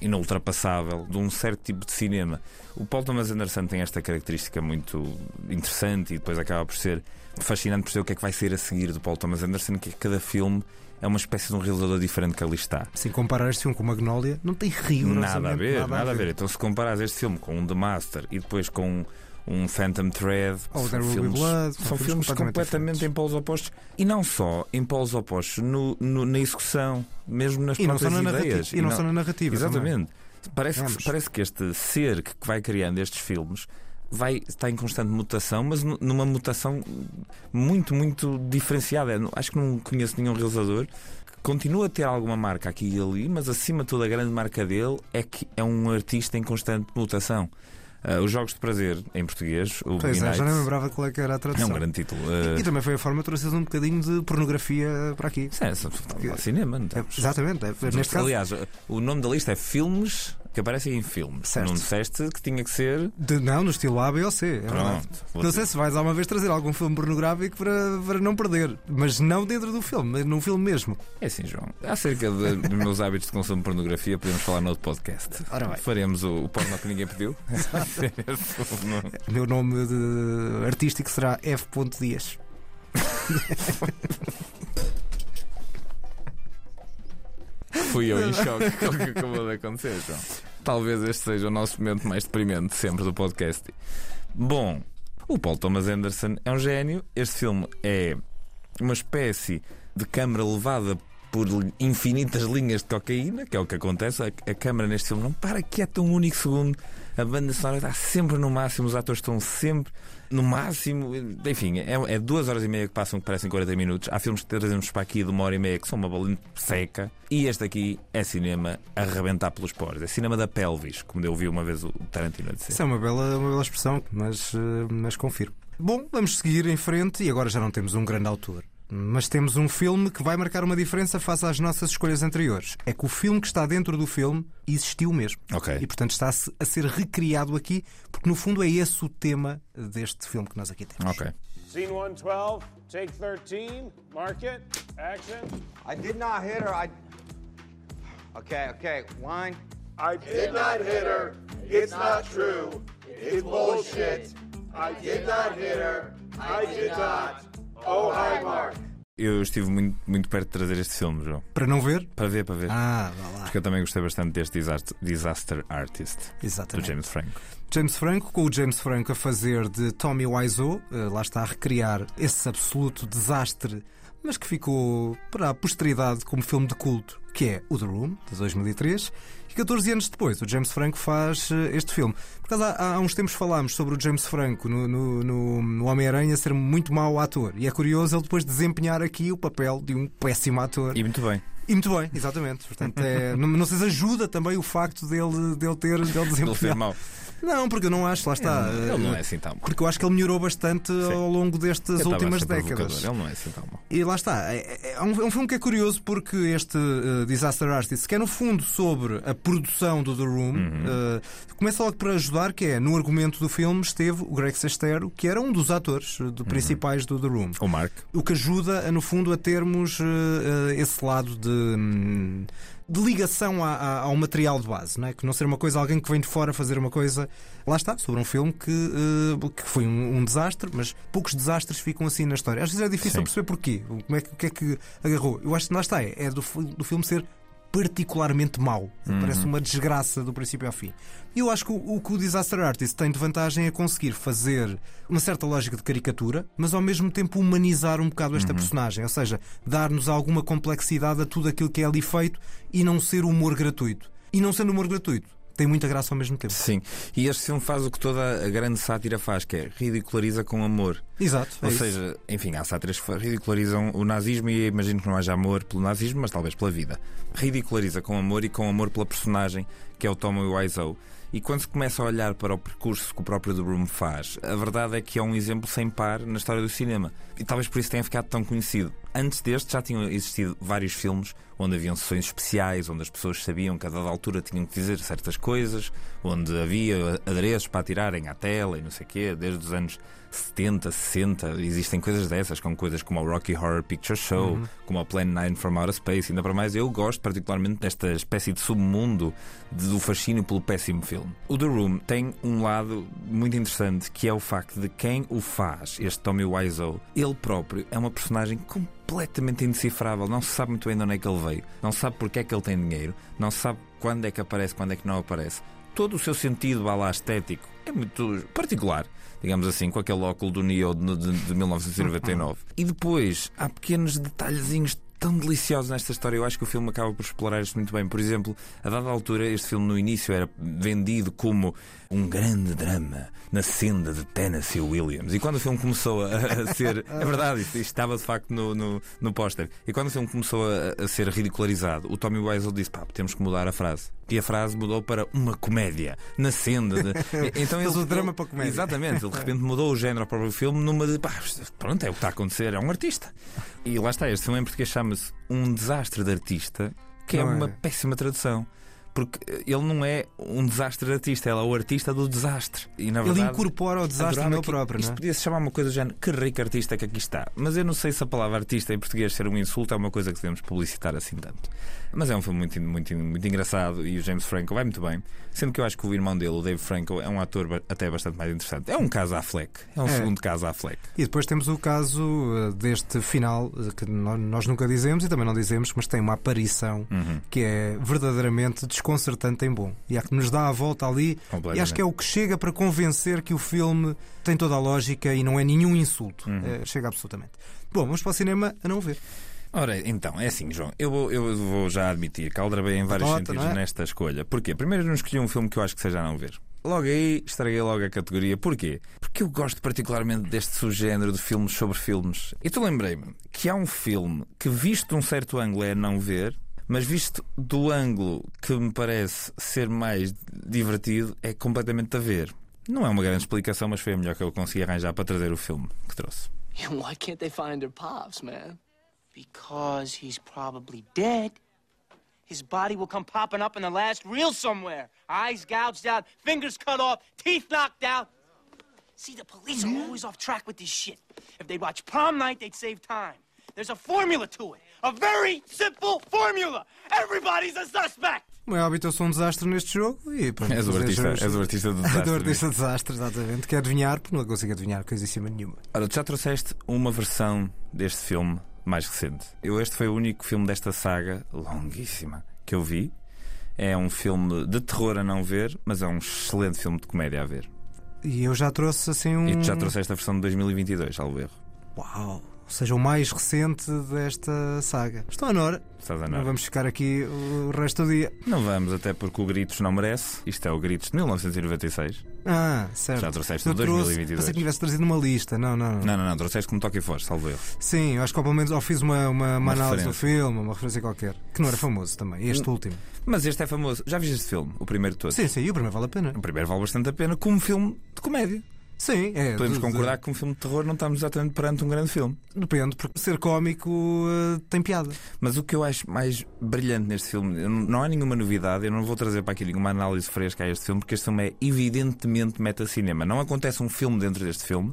inultrapassável de um certo tipo de cinema. O Paul Thomas Anderson tem esta característica muito interessante e depois acaba por ser fascinante perceber o que é que vai ser a seguir do Paul Thomas Anderson, que cada filme é uma espécie de um realizador diferente que ali está. Se comparar este filme com Magnolia, não tem rio. Nada a ver, nada, nada a ver. Então, se comparas este filme com um The Master e depois com um Phantom Thread. Ou são filmes, Blood, são, são filmes, completamente, completamente em polos opostos. E não só em polos opostos, no, no, na execução, mesmo nas e próprias não ideias. E, e não, só na narrativa. Exatamente. Parece que, parece que este ser que vai criando estes filmes vai está em constante mutação, mas numa mutação muito, muito diferenciada. Acho que não conheço nenhum realizador que continua a ter alguma marca aqui e ali, mas acima de tudo a grande marca dele é que é um artista em constante mutação. Uh, os Jogos de Prazer, em português, o Pois é, já não lembrava qual é que era a é tradução. um grande título. Uh, E também foi a forma de trazer um bocadinho de pornografia para aqui. é, só- cinema, não É, temos. exatamente, é, neste caso. Aliás, o nome da lista é filmes que aparecem em filmes. Certo. Não disseste que tinha que ser. de- não, no estilo A, B ou C. É. Pronto. Não sei se vais alguma vez trazer algum filme pornográfico para, para não perder, mas não dentro do filme, mas no filme mesmo. É assim, João. Acerca de- dos meus hábitos de consumo de pornografia, podemos falar no outro podcast. Ora bem. Faremos o, o porno que ninguém pediu. Meu nome de- artístico será F. Dias. Fui eu em choque com o que acabou de acontecer, João. Talvez este seja o nosso momento mais deprimente sempre do podcast. Bom, o Paul Thomas Anderson é um gênio. Este filme é uma espécie de câmara levada por infinitas linhas de cocaína, que é o que acontece. A, câmara neste filme não para quieta um único segundo. A banda sonora está sempre no máximo, os atores estão sempre no máximo. Enfim, é, é duas horas e meia que passam que parecem 40 minutos. Há filmes que trazemos para aqui de uma hora e meia que são uma bola seca. E este aqui é cinema a arrebentar pelos poros. É cinema da pelvis, como eu vi uma vez o Tarantino a dizer. Isso é uma bela, uma bela expressão, mas, eh, mas confirmo. Bom, vamos seguir em frente e agora já não temos um grande autor. Mas temos um filme que vai marcar uma diferença face às nossas escolhas anteriores. É que o filme que está dentro do filme existiu mesmo. Ok. E portanto está a se- a ser recriado aqui, porque no fundo é esse o tema deste filme que nós aqui temos. Ok. Scene 112, take 13, mark it, action. I did not hit her. I. Okay, okay. One. I did not hit her. It's not true. It's bullshit. I did not hit her. I did not. Oh, hi, Mark. Eu estive muito, muito perto de trazer este filme, João. Para não ver? Para ver, para ver. Ah, vá lá. Porque eu também gostei bastante deste Disaster, disaster Artist Exatamente. do James Franco. James Franco, com o James Franco a fazer de Tommy Wiseau, eh, lá está a recriar esse absoluto desastre, mas que ficou para a posteridade como filme de culto, que é o The Room, de 2003. E 14 anos depois, o James Franco faz eh, este filme. Por acaso, há, há uns tempos falámos sobre o James Franco no, no, no- no Homem-Aranha ser muito mau ator. E é curioso ele depois desempenhar aqui o papel de um péssimo ator. E muito bem. E muito bem, exatamente. Portanto, é, não, não sei se ajuda também o facto dele, dele ter dele Ele mau. Não, porque eu não acho, lá está. Ele não eh, é assim tão mau. Porque eu acho que ele melhorou bastante ao longo destas Eu últimas décadas. Ele não é assim tão mau. E lá está. É, é um, é um filme que é curioso porque este eh, Disaster Artist, que é no fundo sobre a produção do The Room, Uhum. eh, começa logo por ajudar, que é no argumento do filme esteve o Greg Sestero, que era um dos atores eh, Uhum. do- principais do The Room. O Mark. O que ajuda, no fundo, a termos eh, eh, esse lado de. Hum, De ligação a- a- ao material de base, não é? que não ser uma coisa, alguém que vem de fora fazer uma coisa, lá está, sobre um filme que, eh, que foi um, um desastre, mas poucos desastres ficam assim na história. Às vezes é difícil Sim. perceber porquê, como é que, o que é que agarrou. Eu acho que lá está, é, é do, do filme ser particularmente mau. Uhum. Parece uma desgraça do princípio ao fim. E eu acho que o, o que o Disaster Artist tem de vantagem é conseguir fazer uma certa lógica de caricatura, mas ao mesmo tempo humanizar um bocado esta personagem, ou seja, dar-nos alguma complexidade a tudo aquilo que é ali feito e não ser humor gratuito. E não sendo humor gratuito, tem muita graça ao mesmo tempo. Sim. E este filme faz o que toda a grande sátira faz, que é ridiculariza com amor. Exato. é Ou isso. seja, enfim, há sátiras que ridicularizam o nazismo e imagino que não haja amor pelo nazismo, mas talvez pela vida. Ridiculariza com amor e com amor pela personagem que é o Tommy Wiseau. E quando se começa a olhar para o percurso que o próprio The Room faz, a verdade é que é um exemplo sem par na história do cinema. E talvez por isso tenha ficado tão conhecido. Antes deste já tinham existido vários filmes onde haviam sessões especiais, onde as pessoas sabiam que a dada altura tinham que dizer certas coisas, onde havia adereços para atirarem à tela e não sei o quê, desde os anos 70, 60, existem coisas dessas, com coisas como o Rocky Horror Picture Show, Uhum. como o Plan 9 from Outer Space, ainda para mais eu gosto particularmente desta espécie de submundo de- do fascínio pelo péssimo filme. O The Room tem um lado muito interessante que é o facto de quem o faz, este Tommy Wiseau, ele próprio é uma personagem completamente indecifrável, não se sabe muito bem de onde é que ele veio, não sabe porque é que ele tem dinheiro, não sabe quando é que aparece, quando é que não aparece. Todo o seu sentido vá lá estético é muito particular digamos assim, com aquele óculo do Neo de, de, de 1999. E depois há pequenos detalhezinhos tão deliciosos nesta história. Eu acho que o filme acaba por explorar isto muito bem. Por exemplo, a dada altura, este filme no início era vendido como um grande drama na senda de Tennessee Williams. E quando o filme começou a, a ser. É verdade, isto, isto estava de facto no, no, no póster. E quando o filme começou a, a ser ridicularizado, o Tommy Wiseau disse: pá, temos que mudar a frase. E a frase mudou para uma comédia, na senda. De... Então ele o drama para a comédia. Exatamente, ele de repente mudou o género ao próprio filme numa de pá, pronto, é o que está a acontecer, é um artista. E lá está, este filme em português chama-se Um Desastre de Artista, que é Não é? uma péssima tradução. Porque ele não é um desastre de artista, ele é o artista do desastre. E, na Ele verdade, incorpora o desastre que próprio, Isto não é? podia se chamar uma coisa do género, que rico artista que aqui está. Mas eu não sei se a palavra artista em português ser um insulto é uma coisa que devemos publicitar assim tanto. Mas é um filme muito, muito, muito engraçado e o James Franco vai muito bem. Sendo que eu acho que o irmão dele, o Dave Franco, é um ator até bastante mais interessante. É um caso à Fleck. É um É. segundo caso à Fleck. E depois temos o caso uh, deste final, uh, que nó- nós nunca dizemos e também não dizemos, mas tem uma aparição Uhum. que é verdadeiramente desconcertante em bom. E há que nos dá a volta ali. E acho que é o que chega para convencer que o filme tem toda a lógica e não é nenhum insulto. Uhum. É, chega absolutamente. Bom, vamos para o cinema a não ver. Ora, então, é assim, João. Eu vou, eu vou já admitir que aldrabei em vários Batota, sentidos é? nesta escolha. Porquê? Primeiro, não escolhi um filme que eu acho que seja a não ver. Logo aí, estraguei logo a categoria. Porquê? Porque eu gosto particularmente deste subgénero de filmes sobre filmes. E tu lembrei-me que há um filme que, visto de um certo ângulo, é a não ver, mas visto do ângulo que me parece ser mais divertido, é completamente a ver. Não é uma grande explicação, mas foi a melhor que eu consegui arranjar para trazer o filme que trouxe. Why can't they find their pops, man? Because he's probably dead. His body will come popping up in the last reel somewhere. Eyes gouged out, fingers cut off, teeth knocked out. See, the police are always off track with this shit. If they'd watch prom night, they'd save time. There's a formula to it. A very simple formula. Everybody's a suspect. Como é óbvio, eu sou um desastre neste jogo e pronto. És o artista- deixamos- és o artista do do desastre artista do desastre, exatamente. Quer adivinhar, porque não consigo adivinhar coisíssima nenhuma. Ora, tu já trouxeste uma versão deste filme mais recente. Eu, este foi o único filme desta saga longuíssima que eu vi. É um filme de terror a não ver, mas é um excelente filme de comédia a ver. E eu já trouxe assim um. E tu já trouxeste a versão de 2022, salvo erro. Uau! Ou seja, o mais recente desta saga. Estou a Nora. Estás Não Nora. vamos ficar aqui o resto do dia. Não vamos, até porque o Gritos não merece. Isto é o Gritos de 1996. Ah, certo. Já trouxeste Eu trouxe- 2022. Pensei que tivesse trazido uma lista. Não, não, não. Não, não, não, trouxeste como toque e foge, salvo erro. Sim, eu acho que ao menos ou fiz uma, uma, uma Uma análise do filme, uma referência qualquer. Que não era famoso também. Este Hum. último. Mas este é famoso. Já viste este filme? O primeiro de todos? Sim, sim, e o primeiro vale a pena. O primeiro vale bastante a pena como filme de comédia. Sim, é. Podemos de- concordar que um filme de terror não estamos exatamente perante um grande filme. Depende, porque ser cómico eh, tem piada. Mas o que eu acho mais brilhante neste filme, não há nenhuma novidade, eu não vou trazer para aqui nenhuma análise fresca a este filme, porque este filme é evidentemente metacinema. Não acontece um filme dentro deste filme,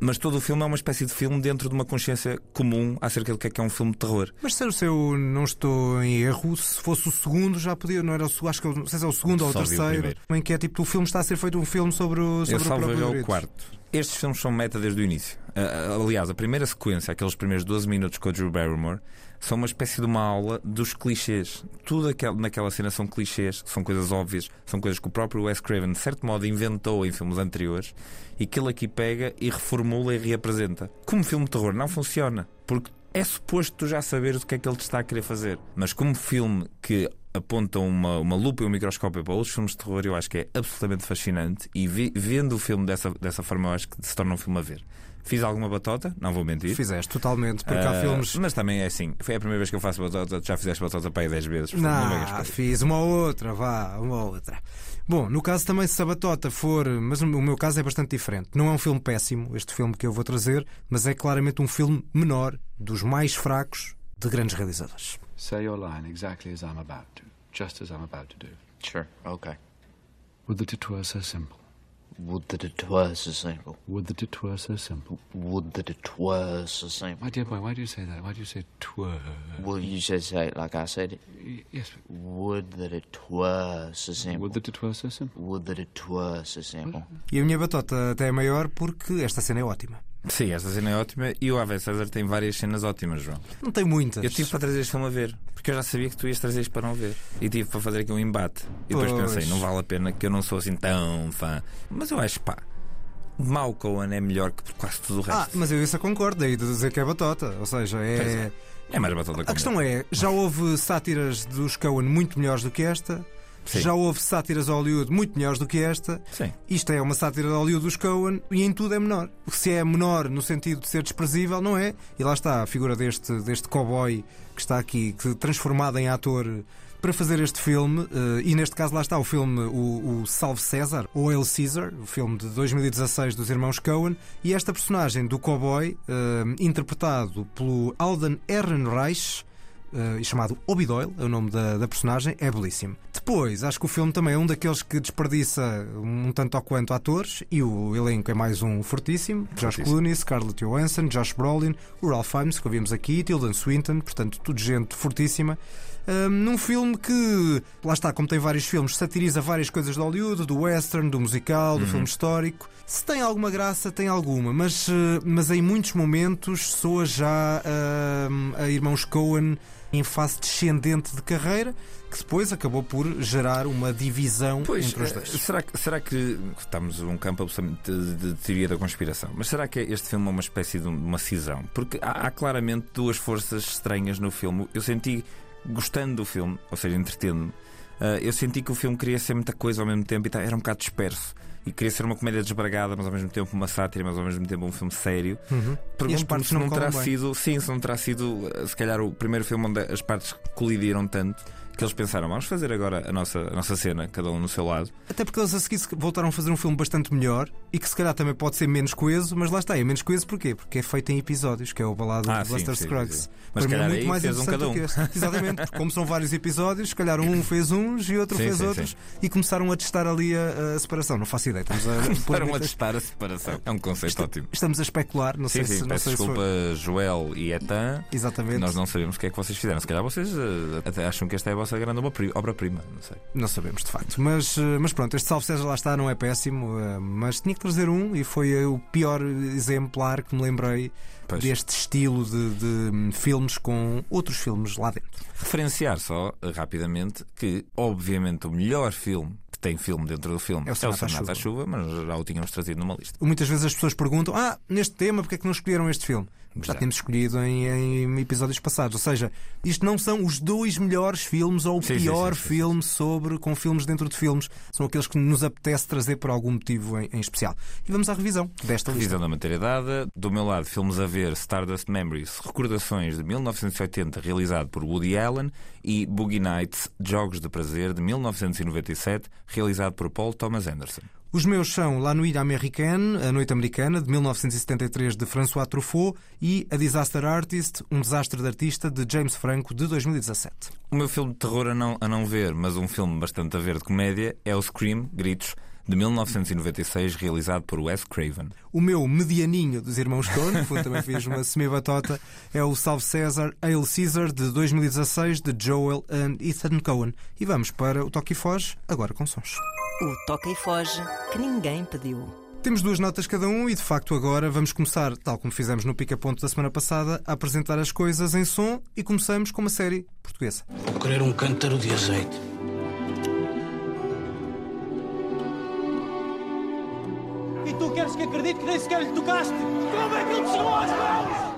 mas todo o filme é uma espécie de filme dentro de uma consciência comum acerca do que é que é um filme de terror. Mas se eu não estou em erro, se fosse o segundo já podia, não era o segundo, acho que o- não sei se é o segundo ou o o terceiro, primeiro. em que é tipo o filme está a ser feito um filme sobre o, sobre Eu o salvo próprio é o quarto. Estes filmes são meta desde o início. Ah, aliás, a primeira sequência, aqueles primeiros 12 minutos com a Drew Barrymore, são uma espécie de uma aula dos clichês. Tudo aquel, naquela cena são clichês, são coisas óbvias, são coisas que o próprio Wes Craven, de certo modo, inventou em filmes anteriores e que ele aqui pega e reformula e reapresenta. Como filme de terror, não funciona. Porque é suposto tu já saberes o que é que ele te está a querer fazer. Mas como filme que aponta uma, uma lupa e um microscópio para outros filmes de terror, eu acho que é absolutamente fascinante. E vi- vendo o filme dessa, dessa forma, eu acho que se torna um filme a ver. Fiz alguma batota, não vou mentir. Fizeste totalmente, porque há Ah, filmes. Mas também é assim. Foi a primeira vez que eu faço batota, já fizeste batota para aí 10 vezes. não Não, fiz uma ou outra, vá, uma ou outra. Bom, no caso também, se a batota for. Mas o meu caso é bastante diferente. Não é um filme péssimo, este filme que eu vou trazer, mas é claramente um filme menor, dos mais fracos de grandes realizadores. Say your line exactly as I'm about to, just as I'm about to do. Sure, okay. Would that it were so simple. Would that it were so simple. Would that it were so simple. Would that it were so simple. My dear boy, why do you say that? Why do you say twere? Well, you should say it like I said it. Yes. Would that it were so simple. Would that it were so simple. Would that it were so simple. E a minha batota até é maior porque esta cena é ótima. Sim, esta cena é ótima e o Ave César tem várias cenas ótimas, João. Não tem muitas. Eu tive para trazer este filme a ver, porque eu já sabia que tu ias trazer isto para não ver. E tive para fazer aqui um embate. E depois Pois. pensei, não vale a pena, que eu não sou assim tão fã. Mas eu acho, pá, Mau Cohen é melhor que quase tudo o resto. Ah, mas eu isso eu concordo, daí de dizer que é batota. Ou seja, é. é. É mais batota que A questão é, já houve sátiras dos Coen muito melhores do que esta. Sim. Já houve sátiras a Hollywood muito melhores do que esta. Sim. Isto é uma sátira de Hollywood dos Coen e em tudo é menor. Se é menor no sentido de ser desprezível, não é? E lá está a figura deste, deste cowboy que está aqui, que transformado em ator para fazer este filme, eh, e neste caso lá está o filme o, o Salve César, ou El Caesar, o filme de 2016 dos irmãos Coen, e esta personagem do cowboy, eh, interpretado pelo Alden Ehrenreich, e chamado Obi Doyle, é o nome da, da personagem, é belíssimo. Depois, acho que o filme também é um daqueles que desperdiça um tanto ou quanto atores, e o elenco é mais um fortíssimo: Josh Clooney, Scarlett Johansson, Josh Brolin, o Ralph Fiennes, que ouvimos aqui, Tilden Swinton, portanto, tudo gente fortíssima. Um, num filme que, lá está, como tem vários filmes, satiriza várias coisas de Hollywood, do western, do musical, do Uhum. filme histórico. Se tem alguma graça, tem alguma, mas, eh, mas em muitos momentos soa já um, a irmãos Coen em fase descendente de carreira, que depois acabou por gerar uma divisão Pois, entre os eh, dois. será, que- será que estamos num campo absolutamente de, de teoria da conspiração? Mas será que este filme é uma espécie de um- uma cisão? Porque há, há claramente duas forças estranhas no filme. Eu senti, gostando do filme, ou seja, entretendo-me, eh, eu senti que o filme queria ser muita coisa ao mesmo tempo e tá- era um bocado disperso. E queria ser uma comédia desbragada, mas ao mesmo tempo uma sátira, mas ao mesmo tempo um filme sério. Uhum. E as Pergunto partes se não terá bem. sido, sim, se não terá sido, eh, se calhar, o primeiro filme onde as partes colidiram tanto que eles pensaram, vamos fazer agora a nossa, a nossa cena, cada um no seu lado. Até porque eles a seguir se- voltaram a fazer um filme bastante melhor e que se calhar também pode ser menos coeso, mas lá está, é menos coeso porquê? Porque é feito em episódios, que é o balado Ah, de Buster Scruggs. Mas Para mim é calhar muito mais fez um interessante cada do que um. este. Exatamente, porque como são vários episódios, se calhar um fez uns e outro Sim, fez sim, outros sim. e começaram a testar ali a, a separação. Não faço ideia. Estamos a, Começaram a testar a separação. É um conceito ótimo. Estamos a especular, não sei se. Não peço sei se desculpa, foi- Joel e Etan. Exatamente. Nós não sabemos o que é que vocês fizeram. Se calhar vocês até acham que esta é a vossa grande obra- obra-prima. Não sei. Não sabemos de facto. Mas, eh, mas pronto, este Salve César lá está, não é péssimo, eh, mas tinha que trazer um e foi eh, o pior exemplar que me lembrei Pois. deste estilo de, de, hum, filmes com outros filmes lá dentro. Referenciar só, rapidamente, que obviamente o melhor filme que tem filme dentro do filme É o Sonata à Sonata à Chuva. Chuva, mas já o tínhamos trazido numa lista. Muitas vezes as pessoas perguntam: Ah, neste tema, porque é que não escolheram este filme? Já temos escolhido em, em episódios passados. Ou seja, isto não são os dois melhores filmes ou o Sim, pior sim, sim, filme sobre com filmes dentro de filmes. São aqueles que nos apetece trazer por algum motivo em, em especial. E vamos à revisão desta lista. Revisão da matéria dada. Do meu lado, filmes a ver: Stardust Memories, Recordações de 1980, realizado por Woody Allen, e Boogie Nights, Jogos de Prazer, de 1997, realizado por Paul Thomas Anderson. Os meus são La Nuit Américaine, A Noite Americana, de 1973, de François Truffaut, e A Disaster Artist, Um Desastre de Artista, de James Franco, de 2017. O meu filme de terror a não, a não ver, mas um filme bastante a ver de comédia, é o Scream, Gritos, de 1996, realizado por Wes Craven. O meu medianinho dos irmãos Coen, no fundo também fiz uma semi-batota, é o Salve César, Hail Caesar, de 2016, de Joel and Ethan Coen. E vamos para o Toque e Foge, agora com sons. O toca e foge que ninguém pediu. Temos duas notas cada um e, de facto, agora vamos começar, tal como fizemos no pica-ponto da semana passada, a apresentar as coisas em som e começamos com uma série portuguesa. Vou querer um cântaro de azeite. Queres que nem sequer lhe tocaste? Como é que ele te chegou às mãos?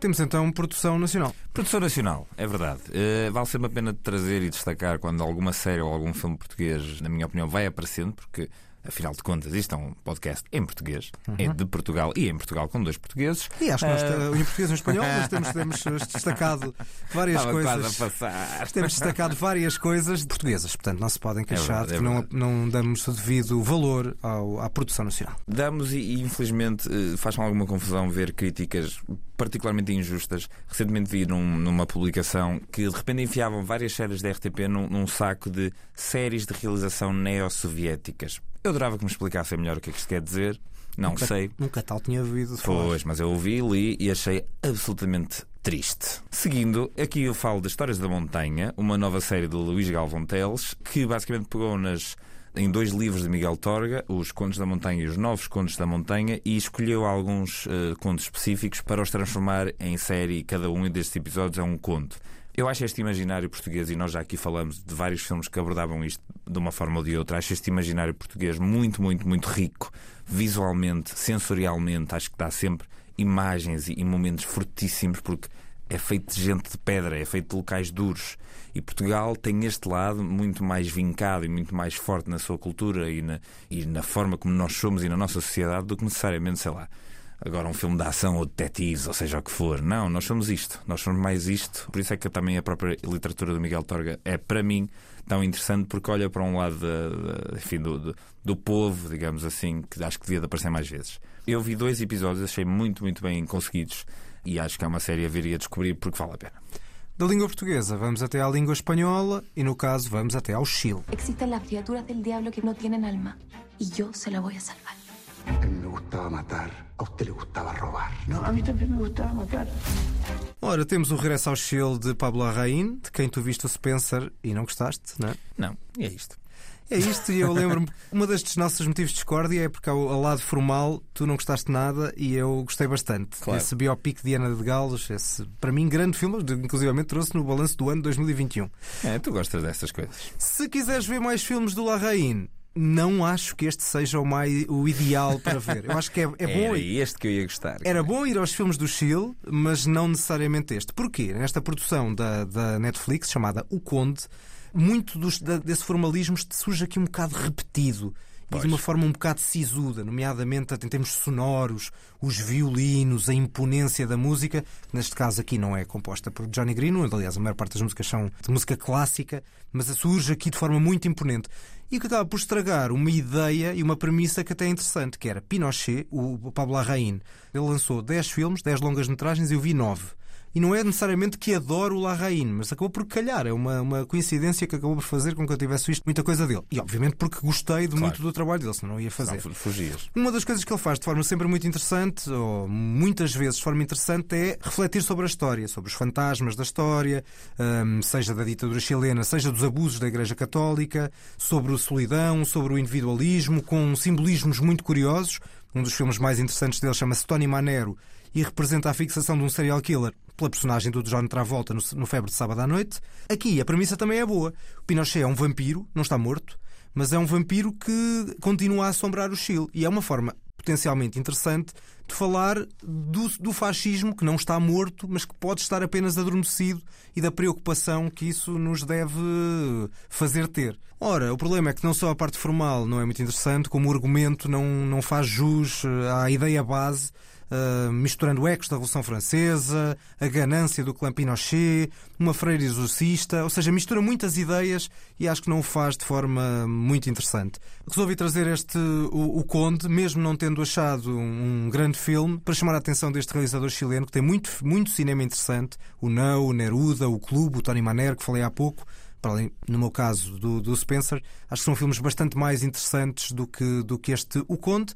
Temos então produção nacional. Produção nacional, é verdade. Eh, vale sempre a pena trazer e destacar quando alguma série ou algum filme português, na minha opinião, vai aparecendo, porque afinal de contas isto é um podcast em português, é de Portugal e em Portugal com dois portugueses. E acho que nós, te- em português e em espanhol, nós temos, temos destacado várias Estava coisas. quase a passar. Temos destacado várias coisas portuguesas, portanto não se podem queixar verdade, é de que não, verdade. não damos o devido valor ao- à produção nacional. Damos e, e, infelizmente eh, faz-me alguma confusão ver críticas particularmente injustas. Recentemente vi num- numa publicação que de repente enfiavam várias séries da RTP num, num saco de séries de realização neo-soviéticas. Eu adorava que me explicassem melhor o que é que isto quer dizer. Não nunca, sei. Nunca tal tinha ouvido falar. Pois, mas eu ouvi, li e achei absolutamente triste. Seguindo, aqui eu falo das Histórias da Montanha, uma nova série de Luís Galvão Teles, que basicamente pegou nas em dois livros de Miguel Torga, Os Contos da Montanha e Os Novos Contos da Montanha, e escolheu alguns eh, contos específicos para os transformar em série. Cada um destes episódios é um conto. Eu acho este imaginário português, e nós já aqui falamos de vários filmes que abordavam isto de uma forma ou de outra, acho este imaginário português muito, muito, muito rico, visualmente, sensorialmente, acho que dá sempre imagens e, momentos fortíssimos, porque é feito de gente de pedra, é feito de locais duros. E Portugal tem este lado muito mais vincado e muito mais forte na sua cultura e na, e na forma como nós somos e na nossa sociedade do que necessariamente, sei lá, agora um filme de ação ou detetives, ou seja o que for. Não, nós somos isto, nós somos mais isto. Por isso é que também a própria literatura do Miguel Torga é, para mim, tão interessante porque olha para um lado de, de, enfim, do, do, do, povo, digamos assim, que acho que devia de aparecer mais vezes. Eu vi dois episódios, achei muito, muito bem conseguidos e acho que é uma série a ver e a descobrir porque vale a pena. Da língua portuguesa, vamos até à língua espanhola e, no caso, vamos até ao Chile. Existem las criaturas del diablo que no tienen alma y yo se la voy a salvar. A mí me gustaba matar, a usted le gustaba robar. No, a mí también me gustaba matar. Ora, temos o regresso ao Chile de Pablo Arraín, de quem tu viste o Spencer e não gostaste, não é? Não, e é isto. É isto, e eu lembro-me, uma destes nossos motivos de discórdia é porque ao, ao, lado formal tu não gostaste nada e eu gostei bastante. Claro. Esse biopic de Ana de Galos, esse, para mim, grande filme, inclusivamente trouxe no balanço do ano 2021. É, tu gostas dessas coisas. Se quiseres ver mais filmes do Larraín, não acho que este seja o, mais, o ideal para ver. Eu acho que é, é bom. Era este que eu ia gostar. Era bom ir aos filmes do Chile, mas não necessariamente este. Porquê? Nesta produção da, da Netflix, chamada O Conde, muito dos, da, desse formalismo surge aqui um bocado repetido. Pois. De uma forma um bocado sisuda, nomeadamente em termos sonoros, os violinos, a imponência da música, que neste caso aqui não é composta por Johnny Greenwood, aliás, a maior parte das músicas são de música clássica, mas surge aqui de forma muito imponente. E que acaba por estragar uma ideia e uma premissa que até é interessante, que era Pinochet, o Pablo Larraín. Ele lançou 10 filmes, 10 longas-metragens e eu vi 9 e não é necessariamente que adoro o Larraín, mas acabou por calhar. É uma, uma coincidência que acabou por fazer com que eu tivesse visto muita coisa dele. E obviamente porque gostei de claro. muito do trabalho dele, senão não ia fazer. Não, fugias. Uma das coisas que ele faz de forma sempre muito interessante, ou muitas vezes de forma interessante, é refletir sobre a história, sobre os fantasmas da história, um, seja da ditadura chilena, seja dos abusos da Igreja Católica, sobre a solidão, sobre o individualismo, com simbolismos muito curiosos. Um dos filmes mais interessantes dele chama-se Tony Manero e representa a fixação de um serial killer pela personagem do John Travolta no, Febre de Sábado à Noite. Aqui a premissa também é boa. O Pinochet é um vampiro, não está morto, mas é um vampiro que continua a assombrar o Chile. E é uma forma potencialmente interessante de falar do, do, fascismo que não está morto, mas que pode estar apenas adormecido e da preocupação que isso nos deve fazer ter. Ora, o problema é que não só a parte formal não é muito interessante, como o argumento não, não faz jus à ideia base uh, misturando ecos da Revolução Francesa, a ganância do clã Pinochet, uma freira exorcista, ou seja, mistura muitas ideias e acho que não o faz de forma muito interessante. Resolvi trazer este, o, o Conde, mesmo não tendo achado um, um, grande filme, para chamar a atenção deste realizador chileno que tem muito, muito cinema interessante, o Não, o Neruda, o Clube, o Tony Manero, que falei há pouco, para além, no meu caso, do, do Spencer, acho que são filmes bastante mais interessantes do que, do que este O Conde.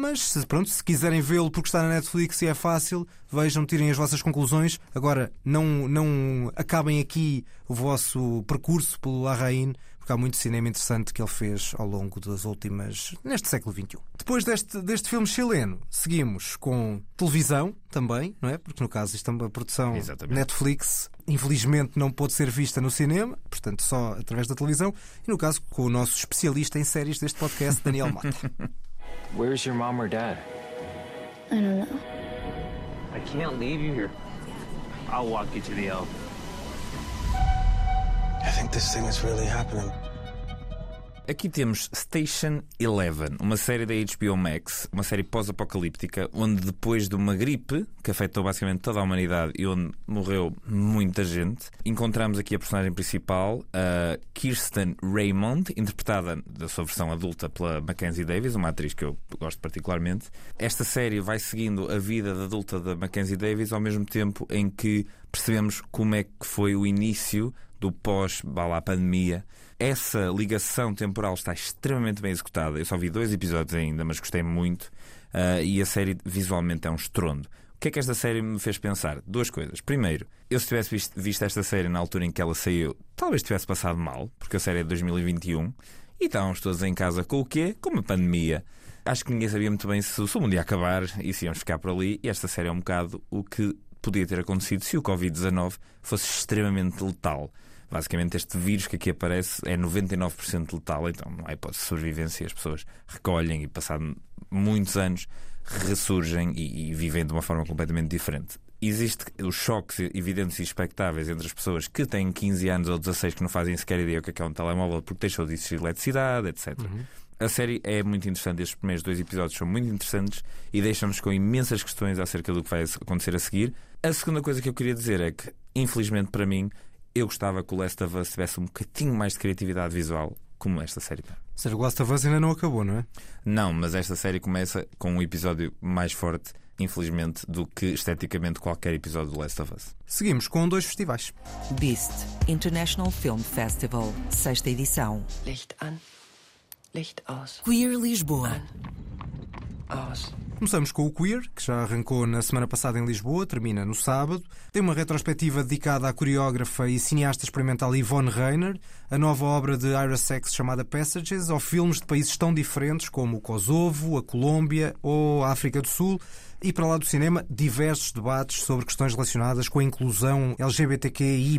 Mas pronto, se quiserem vê-lo porque está na Netflix e é fácil, vejam, tirem as vossas conclusões. Agora, não, não acabem aqui o vosso percurso pelo Larraín, porque há muito cinema interessante que ele fez ao longo das últimas. neste século XXI. Depois deste, deste filme chileno, seguimos com televisão também, não é? Porque no caso isto é uma produção Exatamente. Netflix, infelizmente não pôde ser vista no cinema, portanto só através da televisão, e no caso com o nosso especialista em séries deste podcast, Daniel Mata. Where's your mom or dad? I don't know. I can't leave you here. I'll walk you to the elf. I think this thing is really happening. Aqui temos Station Eleven, uma série da HBO Max, uma série pós-apocalíptica, onde depois de uma gripe que afetou basicamente toda a humanidade e onde morreu muita gente, encontramos aqui a personagem principal, a Kirsten Raymond, interpretada da sua versão adulta pela Mackenzie Davis, uma atriz que eu gosto particularmente. Esta série vai seguindo a vida da adulta da Mackenzie Davis ao mesmo tempo em que percebemos como é que foi o início do pós-pandemia essa ligação temporal está extremamente bem executada. Eu só vi dois episódios ainda, mas gostei muito. Uh, e a série visualmente é um estrondo. O que é que esta série me fez pensar? Duas coisas. Primeiro, eu se tivesse visto, visto esta série na altura em que ela saiu, talvez tivesse passado mal, porque a série é de 2021 e estávamos todos em casa com o quê? Com uma pandemia. Acho que ninguém sabia muito bem se, se o mundo ia acabar e se íamos ficar por ali. E esta série é um bocado o que podia ter acontecido se o Covid-19 fosse extremamente letal. Basicamente, este vírus que aqui aparece é 99% letal, então não há hipótese de sobrevivência. As pessoas recolhem e, passado muitos anos, ressurgem e, e vivem de uma forma completamente diferente. existe os choques evidentes e expectáveis entre as pessoas que têm 15 anos ou 16 que não fazem sequer ideia o que é, que é um telemóvel porque deixou de existir eletricidade, etc. A série é muito interessante, estes primeiros dois episódios são muito interessantes e deixam-nos com imensas questões acerca do que vai acontecer a seguir. A segunda coisa que eu queria dizer é que, infelizmente para mim, eu gostava que o Last of Us tivesse um bocadinho mais de criatividade visual, como esta série tem. Ou seja, o Last of Us ainda não acabou, não é? Não, mas esta série começa com um episódio mais forte, infelizmente, do que esteticamente qualquer episódio do Last of Us. Seguimos com dois festivais. Beast International Film Festival, sexta edição. Licht an, Licht aus. Queer Lisboa. Aus. Começamos com o Queer, que já arrancou na semana passada em Lisboa, termina no sábado. Tem uma retrospectiva dedicada à coreógrafa e cineasta experimental Yvonne Rainer, a nova obra de Ira Sachs chamada Passages, ou filmes de países tão diferentes como o Kosovo, a Colômbia ou a África do Sul. E para lá do cinema, diversos debates sobre questões relacionadas com a inclusão LGBTQI.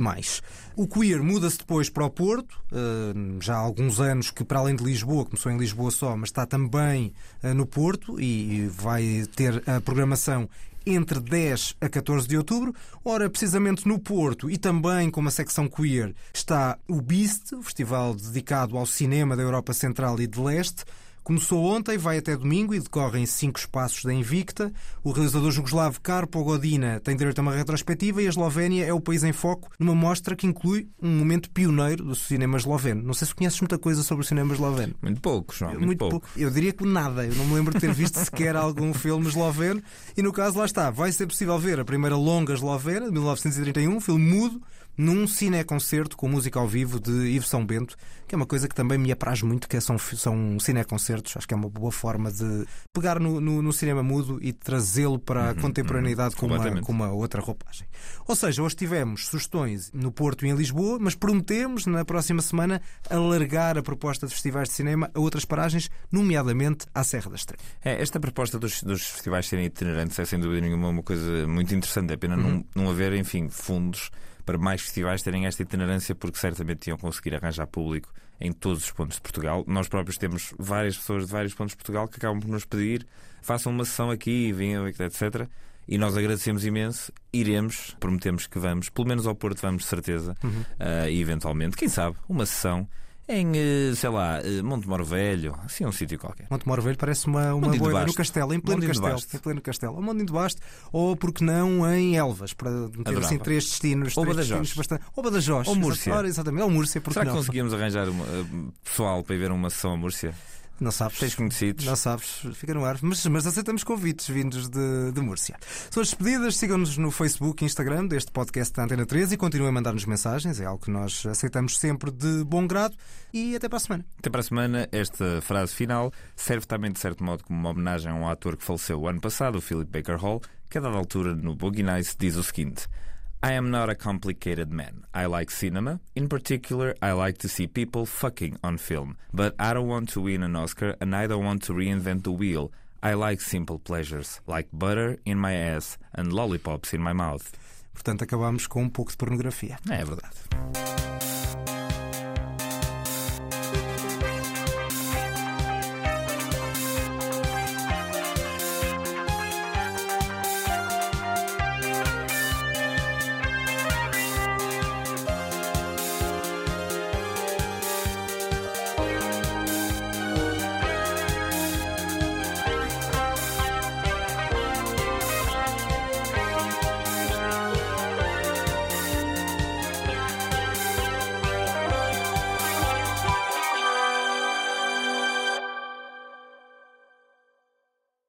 O queer muda-se depois para o Porto, eh, já há alguns anos que, para além de Lisboa, começou em Lisboa só, mas está também eh, no Porto e vai ter a programação entre 10 a 14 de outubro. Ora, precisamente no Porto e também com uma secção queer está o Beast, o festival dedicado ao cinema da Europa Central e de Leste. Começou ontem, vai até domingo e decorre em cinco espaços da Invicta. O realizador jugoslavo Karpo Godina tem direito a uma retrospectiva e a Eslovénia é o país em foco numa mostra que inclui um momento pioneiro do cinema esloveno. Não sei se conheces muita coisa sobre o cinema esloveno. Muito pouco, João, muito, pouco. Eu diria que nada. Eu não me lembro de ter visto sequer algum filme esloveno. E no caso, lá está, vai ser possível ver a primeira longa eslovena, de 1931, um filme mudo, num cineconcerto com música ao vivo de Ivo São Bento, que é uma coisa que também me apraz muito, que são, são cineconcertos. Acho que é uma boa forma de pegar no, no, no cinema mudo e trazê-lo para a Uhum, contemporaneidade uhum, com, uma, com uma outra roupagem. Ou seja, hoje tivemos sugestões no Porto e em Lisboa, mas prometemos na próxima semana alargar a proposta de festivais de cinema a outras paragens, nomeadamente à Serra da Estrela. É, esta proposta dos, dos festivais serem itinerantes é sem dúvida nenhuma uma coisa muito interessante. É pena Uhum. não, não haver, enfim, fundos para mais festivais terem esta itinerância, porque certamente iam conseguir arranjar público em todos os pontos de Portugal. Nós próprios temos várias pessoas de vários pontos de Portugal que acabam por nos pedir façam uma sessão aqui, venham, etc. E nós agradecemos imenso, iremos, prometemos que vamos, pelo menos ao Porto vamos de certeza, Uhum. Ah, e eventualmente, quem sabe, uma sessão em, eh, sei lá, eh, Monte Moro Velho, assim um sítio qualquer. Monte Moro Velho parece uma, uma Mondinho boa. No. Castelo, em pleno Mondinho Castelo. Em pleno Castelo. Ou Mondinho de Basto, ou porque não em Elvas, para meter Adorava. assim três destinos. Ou três Badajoz. destinos bastante... Ou Badajoz. Ou Múrcia. Exatamente. Ou Múrcia, porque Será que não? conseguíamos arranjar uma, eh, pessoal para ir ver uma sessão a Múrcia? Não sabes. Tens conhecidos? Não sabes, fica no ar. Mas, mas aceitamos convites vindos de, de Múrcia. São as despedidas. Sigam-nos no Facebook e Instagram deste podcast da Antena 13 e continuem a mandar-nos mensagens. É algo que nós aceitamos sempre de bom grado. E até para a semana. Até para a semana, esta frase final serve também de certo modo como uma homenagem a um ator que faleceu o ano passado, o Philip Baker Hall, que a dada altura no Boogie Nights diz o seguinte: I am not a complicated man. I like cinema. In particular, I like to see people fucking on film. But I don't want to win an Oscar and I don't want to reinvent the wheel. I like simple pleasures, like butter in my ass and lollipops in my mouth. Portanto, acabamos com um pouco de pornografia. É verdade.